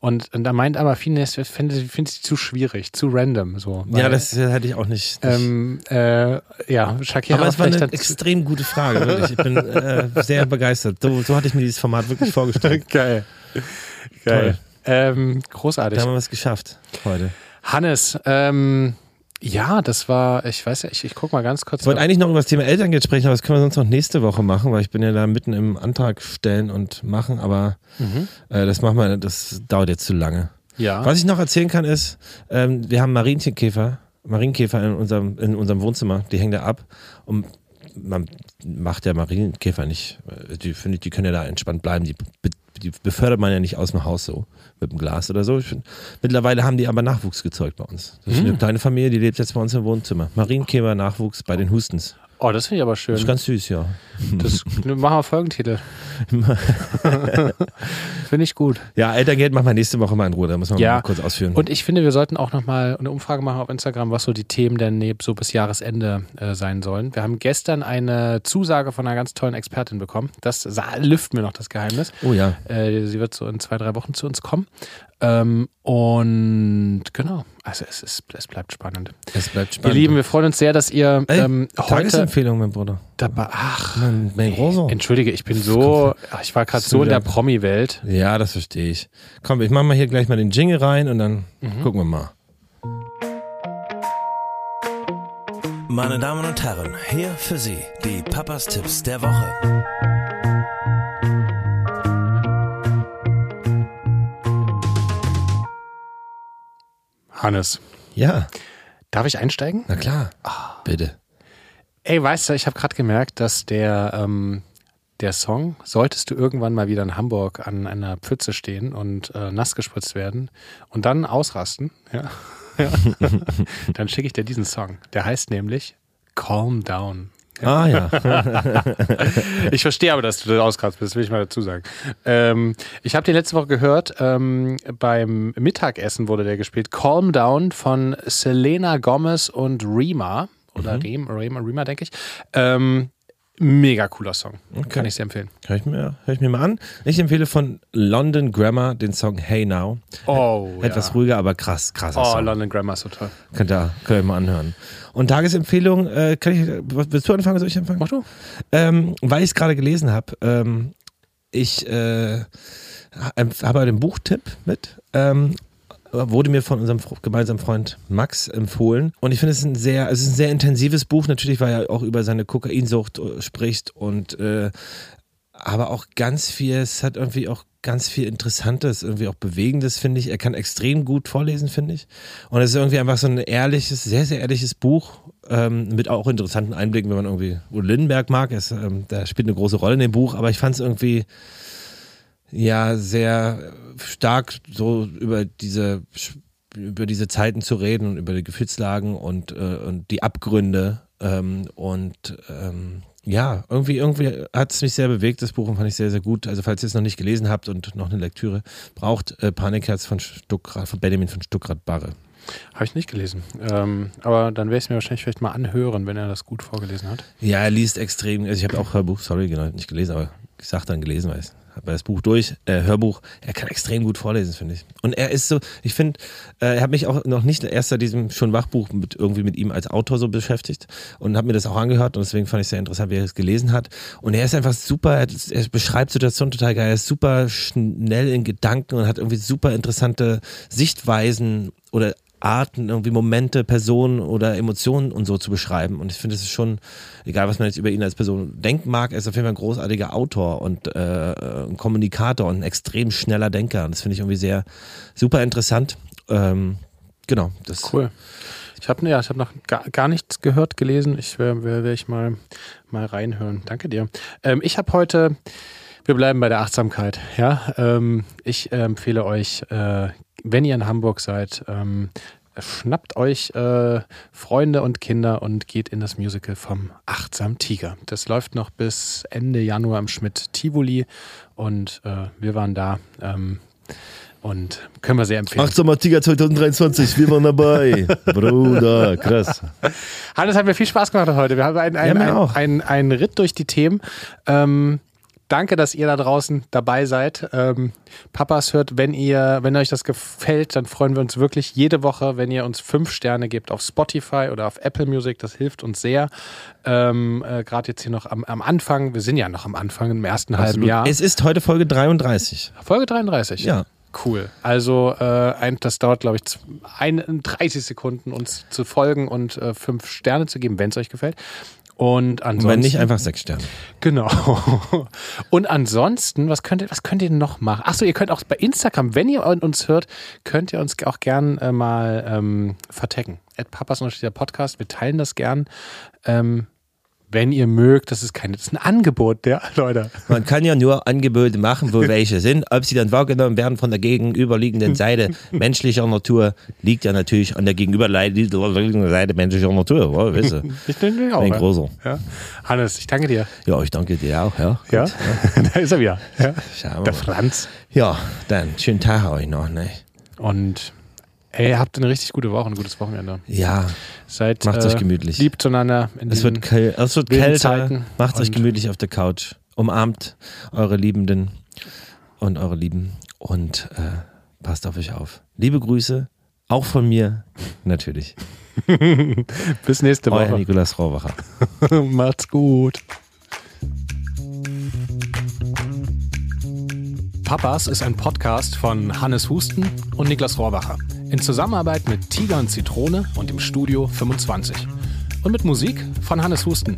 Und, und da meint aber viele, ich finde find sie zu schwierig, zu random. So, ja, Weil, das hätte ich auch nicht. nicht Ähm, äh, ja, Shakira aber es war eine extrem gute Frage, wirklich. Ich bin äh, sehr begeistert. So, so hatte ich mir dieses Format wirklich vorgestellt. *laughs* Geil. Geil. Ähm, großartig. Da haben wir was geschafft heute. Hannes, ähm, ja, das war, ich weiß ja, ich, ich guck mal ganz kurz. Ich wollte eigentlich noch über das Thema Elterngeld sprechen, aber das können wir sonst noch nächste Woche machen, weil ich bin ja da mitten im Antrag stellen und machen, aber Mhm. äh, das machen wir, das dauert jetzt zu lange. ja. Was ich noch erzählen kann ist, ähm, wir haben Marienkäfer, Marienkäfer in unserem, in unserem Wohnzimmer, die hängen da ab und man macht ja Marienkäfer nicht, äh, die finde ich, die können ja da entspannt bleiben, die, die befördert man ja nicht aus dem Haus so mit dem Glas oder so. Find, mittlerweile haben die aber Nachwuchs gezeugt bei uns. Das ist Hm. eine kleine Familie, die lebt jetzt bei uns im Wohnzimmer. Marienkäfer Nachwuchs bei den Hustens. Oh, das finde ich aber schön. Das ist ganz süß, ja. Das *laughs* machen wir Folgentitel. *laughs* finde ich gut. Ja, Elterngeld machen wir nächste Woche mal in Ruhe, da muss man Ja. mal kurz ausführen. Und ich finde, wir sollten auch nochmal eine Umfrage machen auf Instagram, was so die Themen denn neb so bis Jahresende äh, sein sollen. Wir haben gestern eine Zusage von einer ganz tollen Expertin bekommen. Das lüften wir noch das Geheimnis. oh ja. Äh, sie wird so in zwei, drei Wochen zu uns kommen. Ähm, und genau, also es, ist, es bleibt spannend. Es bleibt Ihr spannend. Lieben, wir freuen uns sehr, dass ihr Ey, ähm, heute Tagesempfehlung, mein Bruder. dabei. Ach, Mein, mein Großer. entschuldige, ich bin so, ach, ich war gerade so in der Promi-Welt. Ja, das verstehe ich. Komm, ich mache mal hier gleich mal den Jingle rein und dann Mhm. gucken wir mal. Meine Damen und Herren, hier für Sie die Papas Tipps der Woche. Hannes, Ja, darf ich einsteigen? na klar. Ah. Bitte. Ey, weißt du, ich habe gerade gemerkt, dass der, ähm, der Song, solltest du irgendwann mal wieder in Hamburg an einer Pfütze stehen und äh, nass gespritzt werden und dann ausrasten, ja. *laughs* *laughs* dann schicke ich dir diesen Song. Der heißt nämlich Calm Down. Ah ja. *laughs* Ich verstehe aber, dass du da ausgeratzt bist, will ich mal dazu sagen. Ähm, ich habe den letzte Woche gehört, ähm, beim Mittagessen wurde der gespielt. Calm Down von Selena Gomez und Rima. Oder Rem, Rema, Rima, denke ich. Ähm, mega cooler Song. Kann ich sehr empfehlen. Hör ich, mir, hör ich mir mal an. Ich empfehle von London Grammar den Song Hey Now. Oh, Etwas ruhiger, aber krass, krasser Oh, Song. London Grammar ist so toll. Könnt ihr, könnt ihr mal anhören. Und Tagesempfehlung, äh, kann ich, willst du anfangen, soll ich anfangen? Mach du. Ähm, weil ich es gerade gelesen habe, ähm, ich äh, habe einen Buchtipp mit. Ähm, wurde mir von unserem gemeinsamen Freund Max empfohlen. Und ich finde es ein sehr, es ist ein sehr intensives Buch, natürlich, weil er auch über seine Kokainsucht äh, spricht und äh, aber auch ganz viel, es hat irgendwie auch ganz viel Interessantes, irgendwie auch Bewegendes, finde ich. Er kann extrem gut vorlesen, finde ich. Und es ist irgendwie einfach so ein ehrliches, sehr, sehr ehrliches Buch ähm, mit auch interessanten Einblicken, wenn man irgendwie Udo Lindenberg mag. Es, ähm, der spielt eine große Rolle in dem Buch, aber ich fand es irgendwie ja sehr stark so über diese über diese Zeiten zu reden und über die Gefühlslagen und, äh, und die Abgründe ähm, und ähm, ja, irgendwie, irgendwie hat es mich sehr bewegt, das Buch, und fand ich sehr, sehr gut. Also, falls ihr es noch nicht gelesen habt und noch eine Lektüre braucht, äh, Panikherz von, Stuckrad, von Benjamin von Stuckrad-Barre. Habe ich nicht gelesen. Ähm, aber dann werde ich es mir wahrscheinlich vielleicht mal anhören, wenn er das gut vorgelesen hat. Ja, er liest extrem. Also, ich habe auch Hörbuch, sorry, genau, nicht gelesen, aber ich sag dann gelesen, weil habe das Buch durch, äh, Hörbuch, er kann extrem gut vorlesen, finde ich. Und er ist so, ich finde, äh, er hat mich auch noch nicht erst seit diesem schon Wachbuch mit, irgendwie mit ihm als Autor so beschäftigt und habe mir das auch angehört und deswegen fand ich es sehr interessant, wie er es gelesen hat. Und er ist einfach super, er, er beschreibt Situationen total geil, er ist super schnell in Gedanken und hat irgendwie super interessante Sichtweisen oder Arten, irgendwie Momente, Personen oder Emotionen und so zu beschreiben. Und ich finde, es ist schon, egal was man jetzt über ihn als Person denken mag, er ist auf jeden Fall ein großartiger Autor und äh, ein Kommunikator und ein extrem schneller Denker. Und das finde ich irgendwie sehr super interessant. Ähm, genau. Das cool. Ich habe ja, hab noch gar, gar nichts gehört, gelesen. Ich werde werd ich mal, mal reinhören. Danke dir. Ähm, ich habe heute, wir bleiben bei der Achtsamkeit. Ja, ähm, ich empfehle euch äh, wenn ihr in Hamburg seid, ähm, schnappt euch äh, Freunde und Kinder und geht in das Musical vom Achtsam Tiger. Das läuft noch bis Ende Januar im Schmidt Tivoli und äh, wir waren da. Ähm, und können wir sehr empfehlen. Achtsamer Tiger 2023, wir waren dabei. *laughs* Bruder, krass. Hannes, hat mir viel Spaß gemacht heute. Wir haben einen, einen, ja, einen, einen Ritt durch die Themen. Ähm, Danke, dass ihr da draußen dabei seid. Ähm, Papas hört, wenn ihr, wenn euch das gefällt, dann freuen wir uns wirklich jede Woche, wenn ihr uns fünf Sterne gebt auf Spotify oder auf Apple Music. Das hilft uns sehr. Ähm, äh, Gerade jetzt hier noch am, am, Anfang. Wir sind ja noch am Anfang im ersten Absolut. halben Jahr. Es ist heute Folge 33. Folge 33. Ja. Cool. Also äh, ein, das dauert, glaube ich, 31 Sekunden, uns zu folgen und äh, fünf Sterne zu geben, wenn es euch gefällt. Und ansonsten. Wenn nicht einfach sechs Sterne. Genau. *laughs* Und ansonsten, was könnt ihr, was könnt ihr noch machen? Achso, ihr könnt auch bei Instagram, wenn ihr uns hört, könnt ihr uns auch gern äh, mal ähm, vertecken. At Papas der Podcast. Wir teilen das gern. Ähm, wenn ihr mögt, das ist kein, das ist ein Angebot, ja, Leute. Man kann ja nur Angebote machen, wo *laughs* welche sind. Ob sie dann wahrgenommen werden von der gegenüberliegenden Seite *laughs* menschlicher Natur, liegt ja natürlich an der gegenüberliegenden Seite menschlicher Natur. Oh, weißt du? Ich denke auch. Ein großer. Ja. Hannes, ich danke dir. Ja, ich danke dir auch. Ja, ja? *laughs* da ist er wieder. Ja. Schauen wir der Franz. Ja, dann schönen Tag euch noch. Ne? Und Ey, ihr habt eine richtig gute Woche, ein gutes Wochenende. Ja. Seid Macht äh, euch gemütlich. Lieb zueinander. es wird, käl es wird kälter. Macht euch gemütlich auf der Couch. Umarmt eure Liebenden und eure Lieben und äh, passt auf euch auf. Liebe Grüße, auch von mir, natürlich. *laughs* Bis nächste Woche. Euer Nikolas Rohwacher. *laughs* Macht's gut. Papas ist ein Podcast von Hannes Husten und Niklas Rohrbacher. In Zusammenarbeit mit Tiger und Zitrone und im Studio 25. Und mit Musik von Hannes Husten.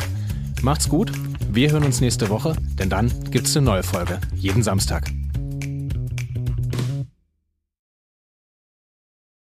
Macht's gut, wir hören uns nächste Woche, denn dann gibt's eine neue Folge. Jeden Samstag.